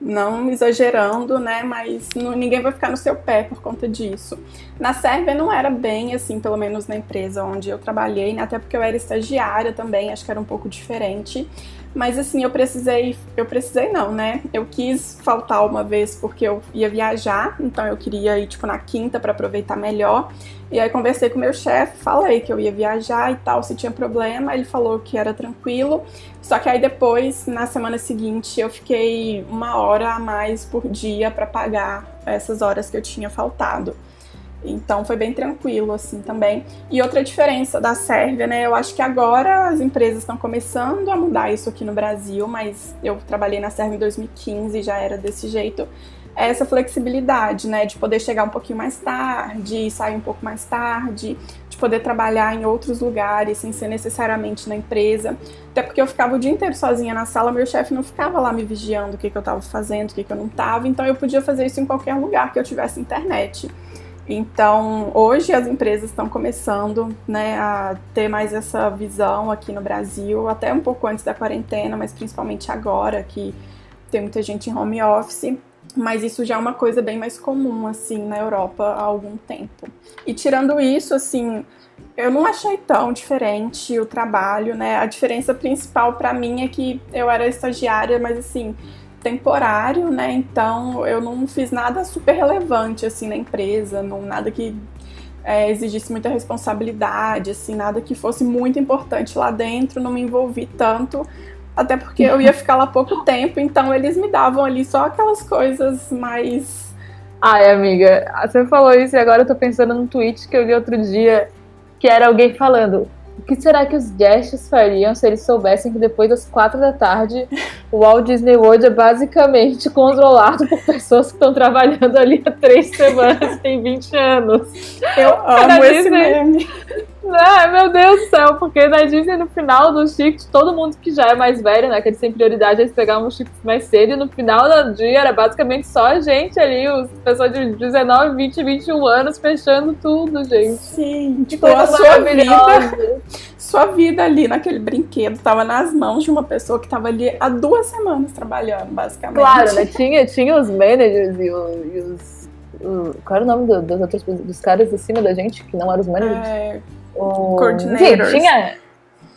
Não exagerando, né? Mas não- ninguém vai ficar no seu pé por conta disso. Na Sérvia não era bem assim, pelo menos na empresa onde eu trabalhei, né? Até porque eu era estagiária também, acho que era um pouco diferente. Mas assim, eu precisei, eu precisei não, né? Eu quis faltar uma vez porque eu ia viajar, então eu queria ir tipo na quinta para aproveitar melhor. E aí conversei com o meu chefe, falei que eu ia viajar e tal, se tinha problema, ele falou que era tranquilo. Só que aí depois, na semana seguinte, eu fiquei uma hora a mais por dia para pagar essas horas que eu tinha faltado. Então foi bem tranquilo assim também. E outra diferença da Sérvia, né? Eu acho que agora as empresas estão começando a mudar isso aqui no Brasil, mas eu trabalhei na Sérvia em 2015 e já era desse jeito. É essa flexibilidade, né? De poder chegar um pouquinho mais tarde, sair um pouco mais tarde, de poder trabalhar em outros lugares sem ser necessariamente na empresa. Até porque eu ficava o dia inteiro sozinha na sala, meu chefe não ficava lá me vigiando o que, que eu estava fazendo, o que, que eu não estava, então eu podia fazer isso em qualquer lugar que eu tivesse internet. Então, hoje as empresas estão começando né, a ter mais essa visão aqui no Brasil, até um pouco antes da quarentena, mas principalmente agora que tem muita gente em home office. mas isso já é uma coisa bem mais comum, assim, na Europa há algum tempo. E tirando isso, assim, eu não achei tão diferente o trabalho, né? A diferença principal para mim é que eu era estagiária, mas assim, temporário, né? Então eu não fiz nada super relevante assim na empresa, não nada que é, exigisse muita responsabilidade, assim, nada que fosse muito importante lá dentro, não me envolvi tanto, até porque eu ia ficar lá pouco tempo, então eles me davam ali só aquelas coisas mais. Ai, amiga, você falou isso e agora eu tô pensando num tweet que eu li outro dia, que era alguém falando: o que será que os guests fariam se eles soubessem que depois das quatro da tarde o Walt Disney World é basicamente controlado por pessoas que estão trabalhando ali há três semanas, tem 20 anos? Eu amo esse meme. Ah, meu Deus do céu, porque na Disney, no final do Chics, todo mundo que já é mais velho, né? Que eles têm prioridade, eles pegavam os Chics mais cedo, e no final do dia era basicamente só a gente ali, os pessoas de 19, 20, 21 anos, fechando tudo, gente. Sim, tipo, a sua vida, sua vida ali naquele brinquedo tava nas mãos de uma pessoa que tava ali há duas semanas trabalhando, basicamente. Claro, né? Tinha, tinha os managers e, o, e os. O, qual era o nome do, dos outros dos caras acima da gente, que não eram os managers? É, O... Coordinators. Sim, tinha,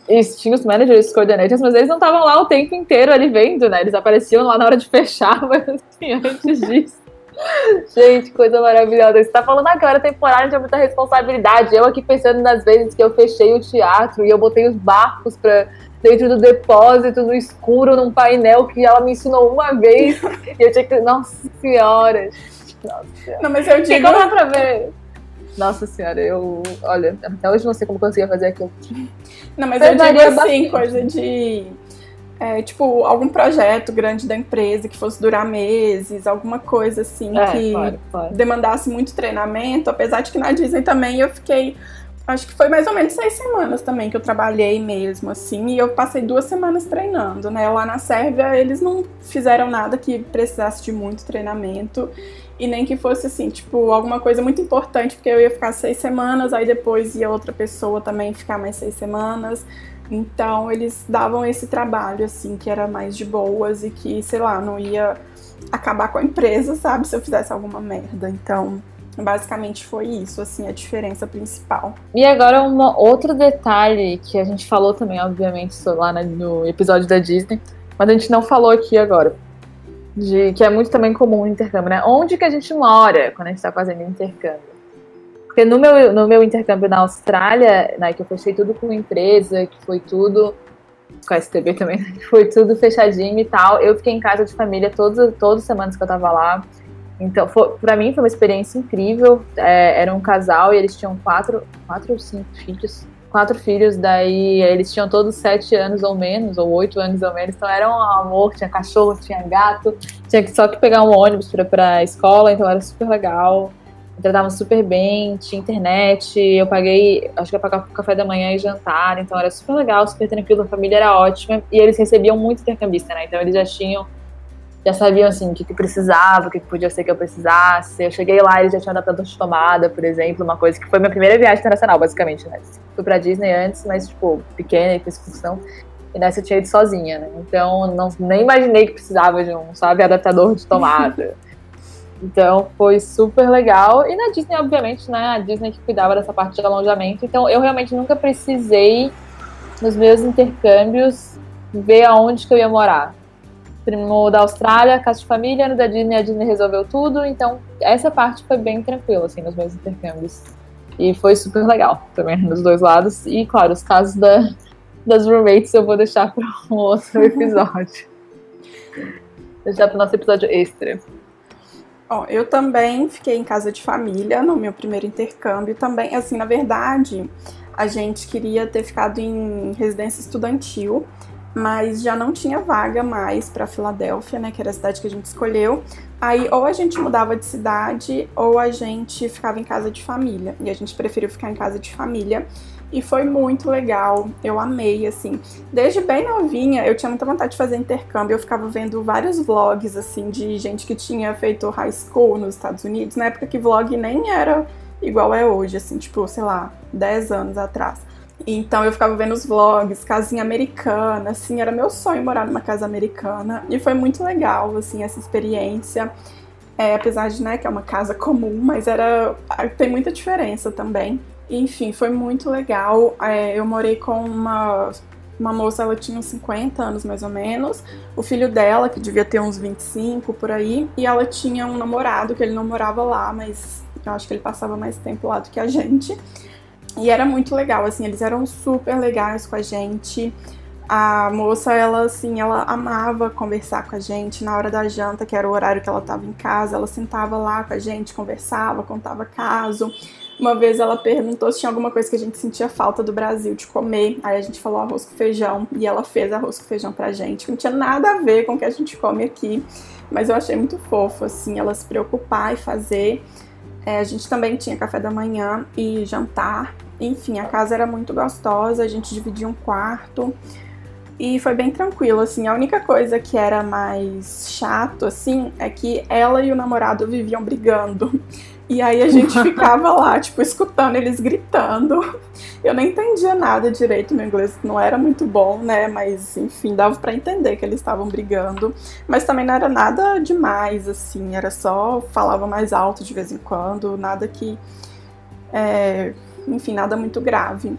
isso, tinha os managers, os coordinators, mas eles não estavam lá o tempo inteiro ali vendo, né? Eles apareciam lá na hora de fechar, mas assim, antes disso. Gente, coisa maravilhosa. Você tá falando agora, temporário tinha muita responsabilidade. Eu aqui pensando nas vezes que eu fechei o teatro e eu botei os barcos pra dentro do depósito, no escuro, num painel que ela me ensinou uma vez. e eu tinha que. Nossa senhora! Nossa senhora. Não, mas eu digo. como dá pra ver? Nossa senhora, eu. Olha, até hoje não sei como conseguia fazer aquilo. Não, mas eu digo assim, bastante. coisa de. é, tipo, algum projeto grande da empresa que fosse durar meses, alguma coisa assim É, que claro, claro. demandasse muito treinamento, apesar de que na Disney também eu fiquei. Acho que foi mais ou menos seis semanas também que eu trabalhei mesmo, assim, e eu passei duas semanas treinando, né? Lá na Sérvia eles não fizeram nada que precisasse de muito treinamento e nem que fosse assim, tipo, alguma coisa muito importante, porque eu ia ficar seis semanas, aí depois ia outra pessoa também ficar mais seis semanas. Então eles davam esse trabalho, assim, que era mais de boas e que, sei lá, não ia acabar com a empresa, sabe, se eu fizesse alguma merda. Então, basicamente foi isso, assim, a diferença principal. E agora um outro detalhe que a gente falou também, obviamente, lá na- no episódio da Disney, mas a gente não falou aqui agora. De, que é muito também comum no intercâmbio, né? Onde que a gente mora quando a gente tá fazendo intercâmbio? Porque no meu, no meu intercâmbio na Austrália, né, que eu fechei tudo com empresa, que foi tudo com a STB também, que foi tudo fechadinho e tal. Eu fiquei em casa de família todas, todas as semanas que eu tava lá. Então, pra mim foi uma experiência incrível. É, era um casal e eles tinham quatro, quatro ou cinco filhos. Quatro filhos, daí eles tinham todos sete anos ou menos, ou oito anos ou menos. Então era um amor, tinha cachorro, tinha gato, tinha que só que pegar um ônibus pra, pra escola, então era super legal. Me Tratavam super bem, tinha internet, eu paguei, acho que eu pagava café da manhã e jantar, então era super legal, super tranquilo, a família era ótima. E eles recebiam muito intercambista, né? Então eles já tinham já sabiam assim o que, que precisava, o que, que podia ser que eu precisasse. Eu cheguei lá, eles já tinham adaptador de tomada, por exemplo, uma coisa que foi minha primeira viagem internacional, basicamente, né? Fui pra Disney antes, mas, tipo, pequena e com excursão. E nessa eu tinha ido sozinha, né? Então, não, nem imaginei que precisava de um, sabe, adaptador de tomada. Então, foi super legal. E na Disney, obviamente, né? A Disney que cuidava dessa parte de alojamento. Então, eu realmente nunca precisei, nos meus intercâmbios, ver aonde que eu ia morar no da Austrália, casa de família, no da Disney, a Disney resolveu tudo, então essa parte foi bem tranquila, assim, nos meus intercâmbios. E foi super legal também nos dois lados. E, claro, os casos da, das roommates eu vou deixar para um outro episódio. deixar para o nosso episódio extra. Ó, eu também fiquei em casa de família no meu primeiro intercâmbio. Também, assim, na verdade, a gente queria ter ficado em residência estudantil, mas já não tinha vaga mais para Filadélfia, né, que era a cidade que a gente escolheu. Aí ou a gente mudava de cidade ou a gente ficava em casa de família. E a gente preferiu ficar em casa de família. E foi muito legal, eu amei, assim. Desde bem novinha, eu tinha muita vontade de fazer intercâmbio. Eu ficava vendo vários vlogs, assim, de gente que tinha feito high school nos Estados Unidos, na época que vlog nem era igual é hoje, assim, tipo, sei lá, 10 anos atrás. Então eu ficava vendo os vlogs, casinha americana, assim, era meu sonho morar numa casa americana. E foi muito legal, assim, essa experiência. É, apesar de, né, que é uma casa comum, mas era tem muita diferença também. Enfim, foi muito legal. É, eu morei com uma, uma moça, ela tinha uns 50 anos mais ou menos. O filho dela, que devia ter uns 25 por aí. E ela tinha um namorado, que ele não morava lá, mas eu acho que ele passava mais tempo lá do que a gente. E era muito legal, assim, eles eram super legais com a gente. A moça, ela assim, ela amava conversar com a gente na hora da janta, que era o horário que ela estava em casa, ela sentava lá com a gente, conversava, contava caso. Uma vez ela perguntou se tinha alguma coisa que a gente sentia falta do Brasil de comer. Aí a gente falou arroz com feijão e ela fez arroz com feijão pra gente. Não tinha nada a ver com o que a gente come aqui, mas eu achei muito fofo, assim, ela se preocupar e fazer. É, a gente também tinha café da manhã e jantar. Enfim, a casa era muito gostosa, a gente dividia um quarto e foi bem tranquilo, assim. A única coisa que era mais chato, assim, é que ela e o namorado viviam brigando. E aí a gente ficava lá, tipo, escutando eles gritando. Eu não entendia nada direito, meu inglês não era muito bom, né? Mas, enfim, dava para entender que eles estavam brigando. Mas também não era nada demais, assim, era só falava mais alto de vez em quando, nada que. É, enfim, nada muito grave.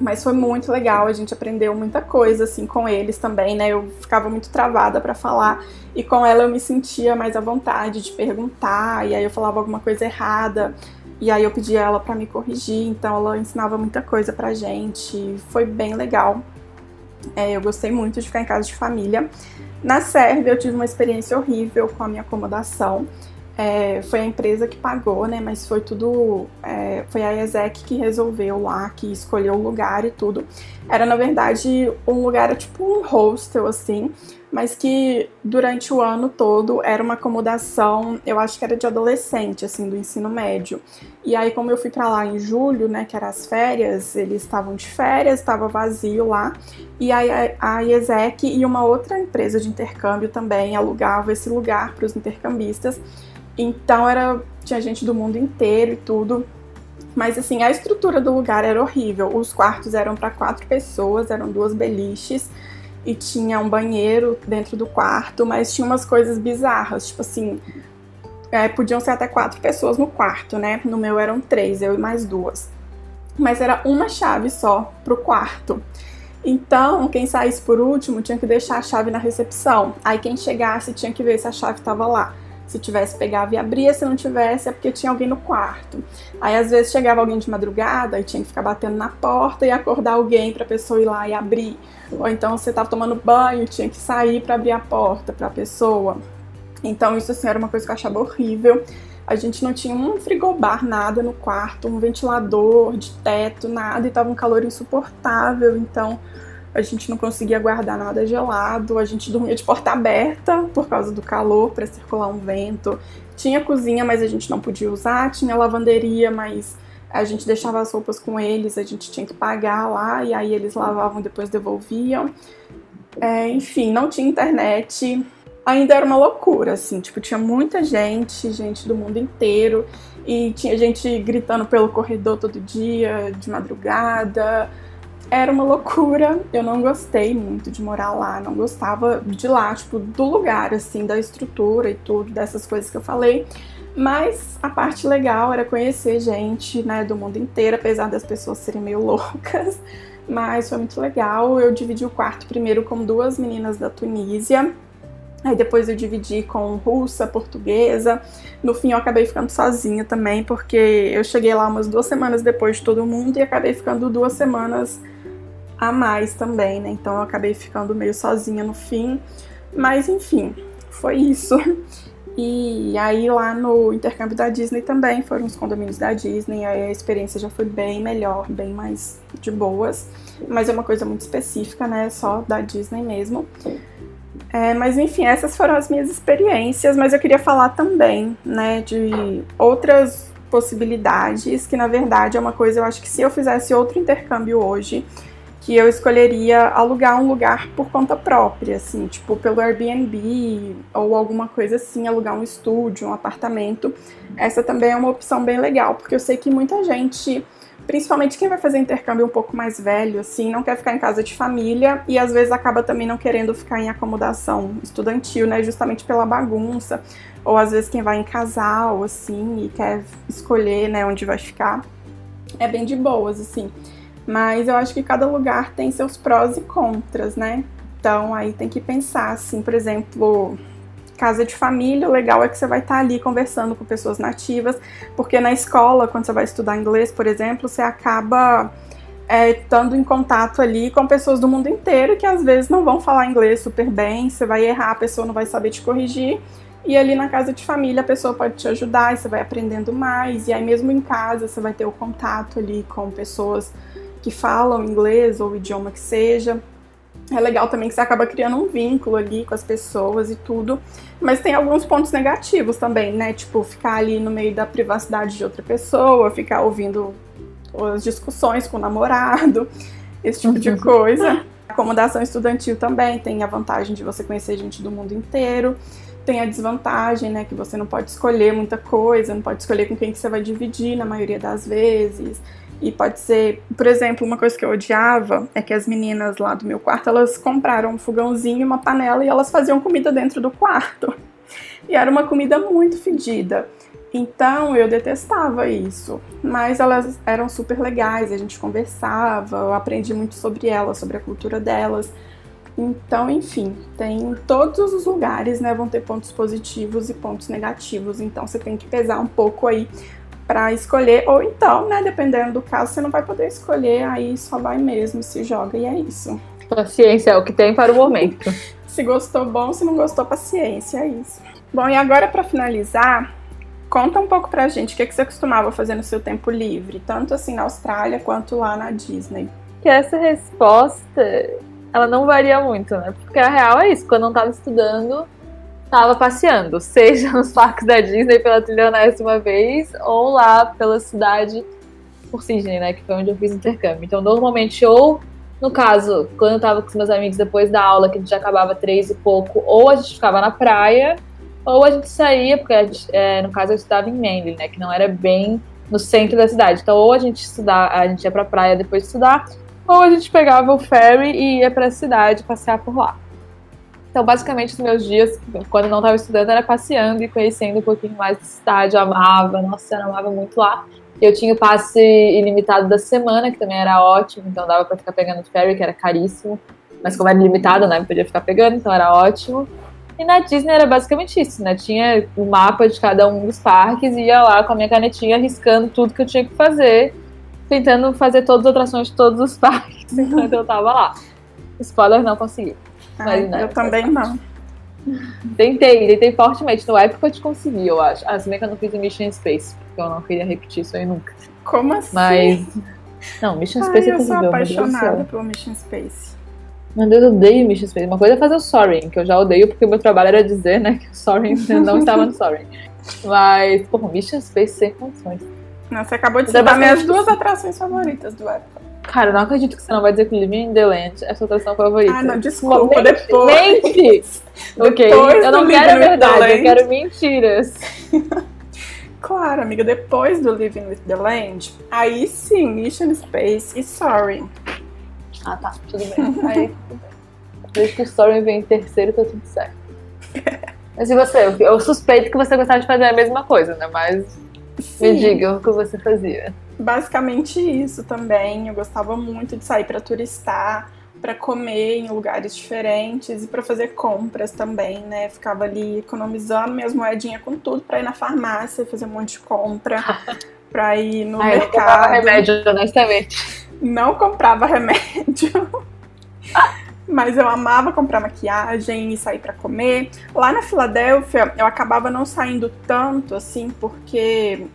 Mas foi muito legal, a gente aprendeu muita coisa assim com eles também, né? Eu ficava muito travada para falar e com ela eu me sentia mais à vontade de perguntar, e aí eu falava alguma coisa errada, e aí eu pedia ela para me corrigir, então ela ensinava muita coisa pra gente. Foi bem legal. É, eu gostei muito de ficar em casa de família. Na Sérvia eu tive uma experiência horrível com a minha acomodação. É, foi a empresa que pagou, né? Mas foi tudo. É, foi a ESEC que resolveu lá, que escolheu o lugar e tudo. Era, na verdade, um lugar tipo um hostel, assim, mas que durante o ano todo era uma acomodação, eu acho que era de adolescente, assim, do ensino médio. E aí, como eu fui para lá em julho, né, que eram as férias, eles estavam de férias, estava vazio lá. E aí a ESEC e uma outra empresa de intercâmbio também alugava esse lugar para os intercambistas. Então era tinha gente do mundo inteiro e tudo. Mas assim, a estrutura do lugar era horrível. Os quartos eram para quatro pessoas, eram duas beliches e tinha um banheiro dentro do quarto, mas tinha umas coisas bizarras, tipo assim, é, podiam ser até quatro pessoas no quarto, né? No meu eram três, eu e mais duas. Mas era uma chave só pro quarto. Então, quem saísse por último tinha que deixar a chave na recepção. Aí quem chegasse tinha que ver se a chave estava lá. Se tivesse, pegava e abria, se não tivesse, é porque tinha alguém no quarto. Aí às vezes chegava alguém de madrugada e tinha que ficar batendo na porta e acordar alguém para a pessoa ir lá e abrir. Ou então você estava tomando banho, tinha que sair para abrir a porta para a pessoa. Então isso assim era uma coisa que eu achava horrível. A gente não tinha um frigobar, nada no quarto, um ventilador de teto, nada, e tava um calor insuportável. Então a gente não conseguia guardar nada gelado, a gente dormia de porta aberta por causa do calor para circular um vento. Tinha cozinha, mas a gente não podia usar, tinha lavanderia, mas a gente deixava as roupas com eles, a gente tinha que pagar lá e aí eles lavavam e depois devolviam. É, enfim, não tinha internet. Ainda era uma loucura, assim, tipo, tinha muita gente, gente do mundo inteiro, e tinha gente gritando pelo corredor todo dia, de madrugada, era uma loucura. Eu não gostei muito de morar lá, não gostava de lá, tipo, do lugar, assim, da estrutura e tudo, dessas coisas que eu falei. Mas a parte legal era conhecer gente, né, do mundo inteiro, apesar das pessoas serem meio loucas. Mas foi muito legal. Eu dividi o quarto primeiro com duas meninas da Tunísia. Aí depois eu dividi com russa, portuguesa. No fim eu acabei ficando sozinha também, porque eu cheguei lá umas duas semanas depois de todo mundo e acabei ficando duas semanas a mais também, né? Então eu acabei ficando meio sozinha no fim. Mas enfim, foi isso. E aí lá no intercâmbio da Disney também foram os condomínios da Disney, aí a experiência já foi bem melhor, bem mais de boas. Mas é uma coisa muito específica, né? Só da Disney mesmo. É, mas enfim, essas foram as minhas experiências, mas eu queria falar também, né, de outras possibilidades, que na verdade é uma coisa, eu acho que se eu fizesse outro intercâmbio hoje, que eu escolheria alugar um lugar por conta própria, assim, tipo pelo Airbnb ou alguma coisa assim, alugar um estúdio, um apartamento. Essa também é uma opção bem legal, porque eu sei que muita gente Principalmente quem vai fazer intercâmbio um pouco mais velho, assim, não quer ficar em casa de família e às vezes acaba também não querendo ficar em acomodação estudantil, né? Justamente pela bagunça. Ou às vezes quem vai em casal, assim, e quer escolher, né, onde vai ficar. É bem de boas, assim. Mas eu acho que cada lugar tem seus prós e contras, né? Então aí tem que pensar, assim, por exemplo, casa de família, o legal é que você vai estar ali conversando com pessoas nativas, porque na escola, quando você vai estudar inglês, por exemplo, você acaba é, estando em contato ali com pessoas do mundo inteiro que às vezes não vão falar inglês super bem, você vai errar, a pessoa não vai saber te corrigir. E ali na casa de família a pessoa pode te ajudar e você vai aprendendo mais. E aí mesmo em casa você vai ter o contato ali com pessoas que falam inglês ou o idioma que seja é legal também que você acaba criando um vínculo ali com as pessoas e tudo. Mas tem alguns pontos negativos também, né? Tipo, ficar ali no meio da privacidade de outra pessoa, ficar ouvindo as discussões com o namorado, esse tipo de uhum. coisa. Acomodação estudantil também tem a vantagem de você conhecer gente do mundo inteiro. Tem a desvantagem, né, que você não pode escolher muita coisa, não pode escolher com quem que você vai dividir na maioria das vezes. E pode ser, por exemplo, uma coisa que eu odiava é que as meninas lá do meu quarto, elas compraram um fogãozinho e uma panela e elas faziam comida dentro do quarto. E era uma comida muito fedida. Então eu detestava isso, mas elas eram super legais, a gente conversava, eu aprendi muito sobre elas, sobre a cultura delas. Então, enfim, tem todos os lugares, né, vão ter pontos positivos e pontos negativos, então você tem que pesar um pouco aí para escolher, ou então, né, dependendo do caso, você não vai poder escolher, aí só vai mesmo, se joga e é isso. Paciência é o que tem para o momento. se gostou, bom, se não gostou, paciência, é isso. Bom, e agora para finalizar, conta um pouco pra gente o que, que você costumava fazer no seu tempo livre, tanto assim na Austrália quanto lá na Disney. Que essa resposta, ela não varia muito, né? Porque a real é isso, quando eu não tava estudando, estava passeando, seja nos parques da Disney pela trilha uma vez, ou lá pela cidade por Sydney, né, que foi onde eu fiz intercâmbio. Então, normalmente, ou no caso, quando eu estava com os meus amigos depois da aula, que a gente já acabava três e pouco, ou a gente ficava na praia, ou a gente saía, porque gente, é, no caso eu estudava em Manly, né, que não era bem no centro da cidade. Então, ou a gente estudar, a gente ia pra praia depois de estudar, ou a gente pegava o ferry e ia para a cidade passear por lá. Então, basicamente, os meus dias, quando não estava estudando, era passeando e conhecendo um pouquinho mais da cidade. Eu amava, nossa, eu amava muito lá. Eu tinha o passe ilimitado da semana, que também era ótimo, então dava para ficar pegando ferry, que era caríssimo. Mas como era ilimitado, né, podia ficar pegando, então era ótimo. E na Disney era basicamente isso, né? Tinha o um mapa de cada um dos parques e ia lá com a minha canetinha riscando tudo que eu tinha que fazer, tentando fazer todas as atrações de todos os parques enquanto eu tava lá. Spoiler, não consegui. Mas, né, eu também não. Tentei, tentei fortemente. No Epcot consegui, eu acho. Ah, se bem que eu não fiz o Mission Space, porque eu não queria repetir isso aí nunca. Como assim? Mas. Não, Mission Space Ai, é terrível. Eu sou apaixonada pelo Mission Space. Meu Deus, eu odeio Mission Space. Uma coisa é fazer o Soaring, que eu já odeio porque o meu trabalho era dizer, né, que o Soaring não estava no Soaring. Mas, porra, Mission Space sem funções. Não, você acabou de citar minhas duas atrações favoritas do Epcot. Cara, eu não acredito que você não vai dizer que Living in the Land é sua atração favorita. Ah, não, desculpa, mente, depois. Mente! ok, depois eu não quero verdade, eu quero mentiras. claro, amiga, depois do Living with the Land, aí sim, Mission Space e Sorry. Ah, tá, tudo bem. Aí, tudo bem. Desde que o Sorry vem em terceiro, tá tudo certo. Mas e você? Eu suspeito que você gostava de fazer a mesma coisa, né? Mas Sim. me diga o que você fazia basicamente isso também. Eu gostava muito de sair para turistar, para comer em lugares diferentes e para fazer compras também, né? Ficava ali economizando minhas moedinhas com tudo para ir na farmácia, fazer um monte de compra, para ir no mercado. Não comprava remédio, honestamente. Não comprava remédio. Mas eu amava comprar maquiagem e sair para comer. Lá na Filadélfia, eu acabava não saindo tanto assim, porque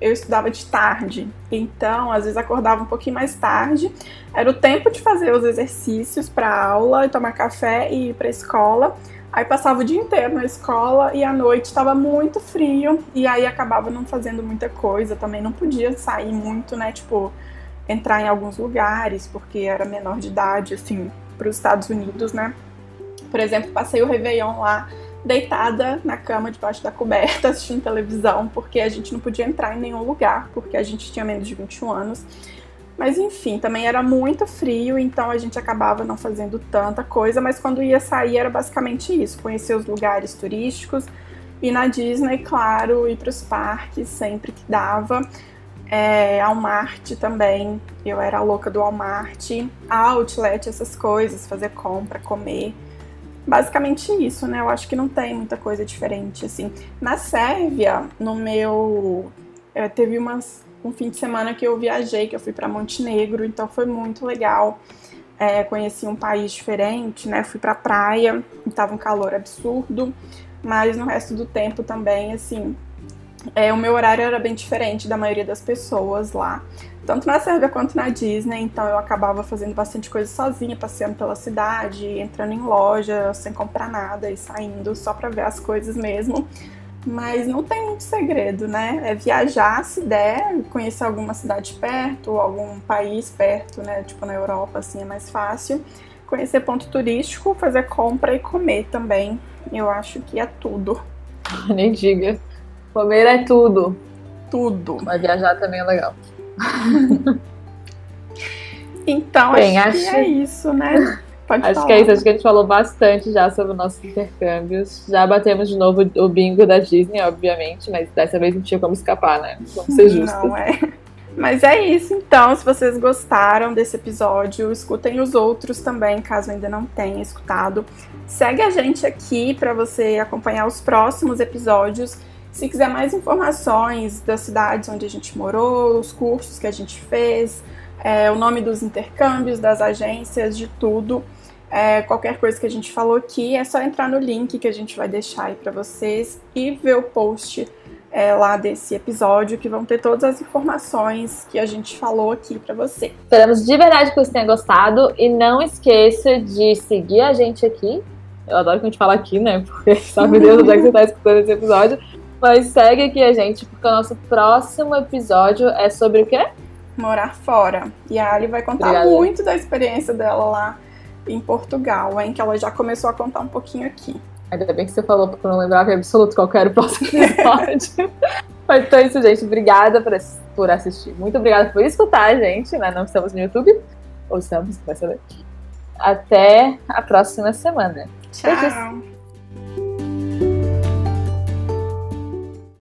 eu estudava de tarde, então às vezes acordava um pouquinho mais tarde. Era o tempo de fazer os exercícios para aula, tomar café e ir para escola. Aí passava o dia inteiro na escola e à noite estava muito frio e aí acabava não fazendo muita coisa. Também não podia sair muito, né? Tipo, entrar em alguns lugares porque era menor de idade, assim, para os Estados Unidos, né? Por exemplo, passei o Réveillon lá deitada na cama debaixo da coberta assistindo televisão, porque a gente não podia entrar em nenhum lugar, porque a gente tinha menos de 21 anos. Mas enfim, também era muito frio, então a gente acabava não fazendo tanta coisa, mas quando ia sair era basicamente isso, conhecer os lugares turísticos e na Disney, claro, ir para os parques sempre que dava. É, Walmart também, eu era louca do Walmart, outlet, essas coisas, fazer compra, comer. Basicamente isso, né? Eu acho que não tem muita coisa diferente, assim. Na Sérvia, no meu... É, teve umas, um fim de semana que eu viajei, que eu fui para Montenegro, então foi muito legal. É, conheci um país diferente, né? Fui pra praia, tava um calor absurdo, mas no resto do tempo também, assim, é, o meu horário era bem diferente da maioria das pessoas lá, tanto na Sérvia quanto na Disney, então eu acabava fazendo bastante coisa sozinha, passeando pela cidade, entrando em loja sem comprar nada e saindo só para ver as coisas mesmo. Mas não tem muito segredo, né? É viajar se der, conhecer alguma cidade perto, algum país perto, né? Tipo na Europa, assim, é mais fácil. Conhecer ponto turístico, fazer compra e comer também. Eu acho que é tudo. Nem diga. Comer é tudo. Tudo. Mas viajar também é legal. então, Bem, acho, acho, que é isso, né? Pode acho falar. que é isso. Acho que a gente falou bastante já sobre nossos intercâmbios. Já batemos de novo o bingo da Disney, obviamente, mas dessa vez não tinha como escapar, né? Vamos ser justos. Não é. Mas é isso, então. Se vocês gostaram desse episódio, escutem os outros também, caso ainda não tenha escutado. Segue a gente aqui para você acompanhar os próximos episódios. Se quiser mais informações das cidades onde a gente morou, os cursos que a gente fez, é, o nome dos intercâmbios, das agências, de tudo, é, qualquer coisa que a gente falou aqui, é só entrar no link que a gente vai deixar aí para vocês e ver o post é, lá desse episódio, que vão ter todas as informações que a gente falou aqui para você. Esperamos de verdade que você tenha gostado e não esqueça de seguir a gente aqui. Eu adoro que a gente fala aqui, né? Porque sabe Deus onde é que você está escutando esse episódio. Mas segue aqui a gente, porque o nosso próximo episódio é sobre o quê? Morar fora. E a Ali vai contar Obrigada. muito da experiência dela lá em Portugal, hein? Que ela já começou a contar um pouquinho aqui. Ainda bem que você falou, porque eu não lembrava em absoluto qual era o próximo episódio. Mas então é isso, gente. Obrigada por, por assistir. Muito obrigada por escutar, gente. Né? Não estamos no YouTube. Ou estamos, vai saber. Até a próxima semana. Tchau. Beijos.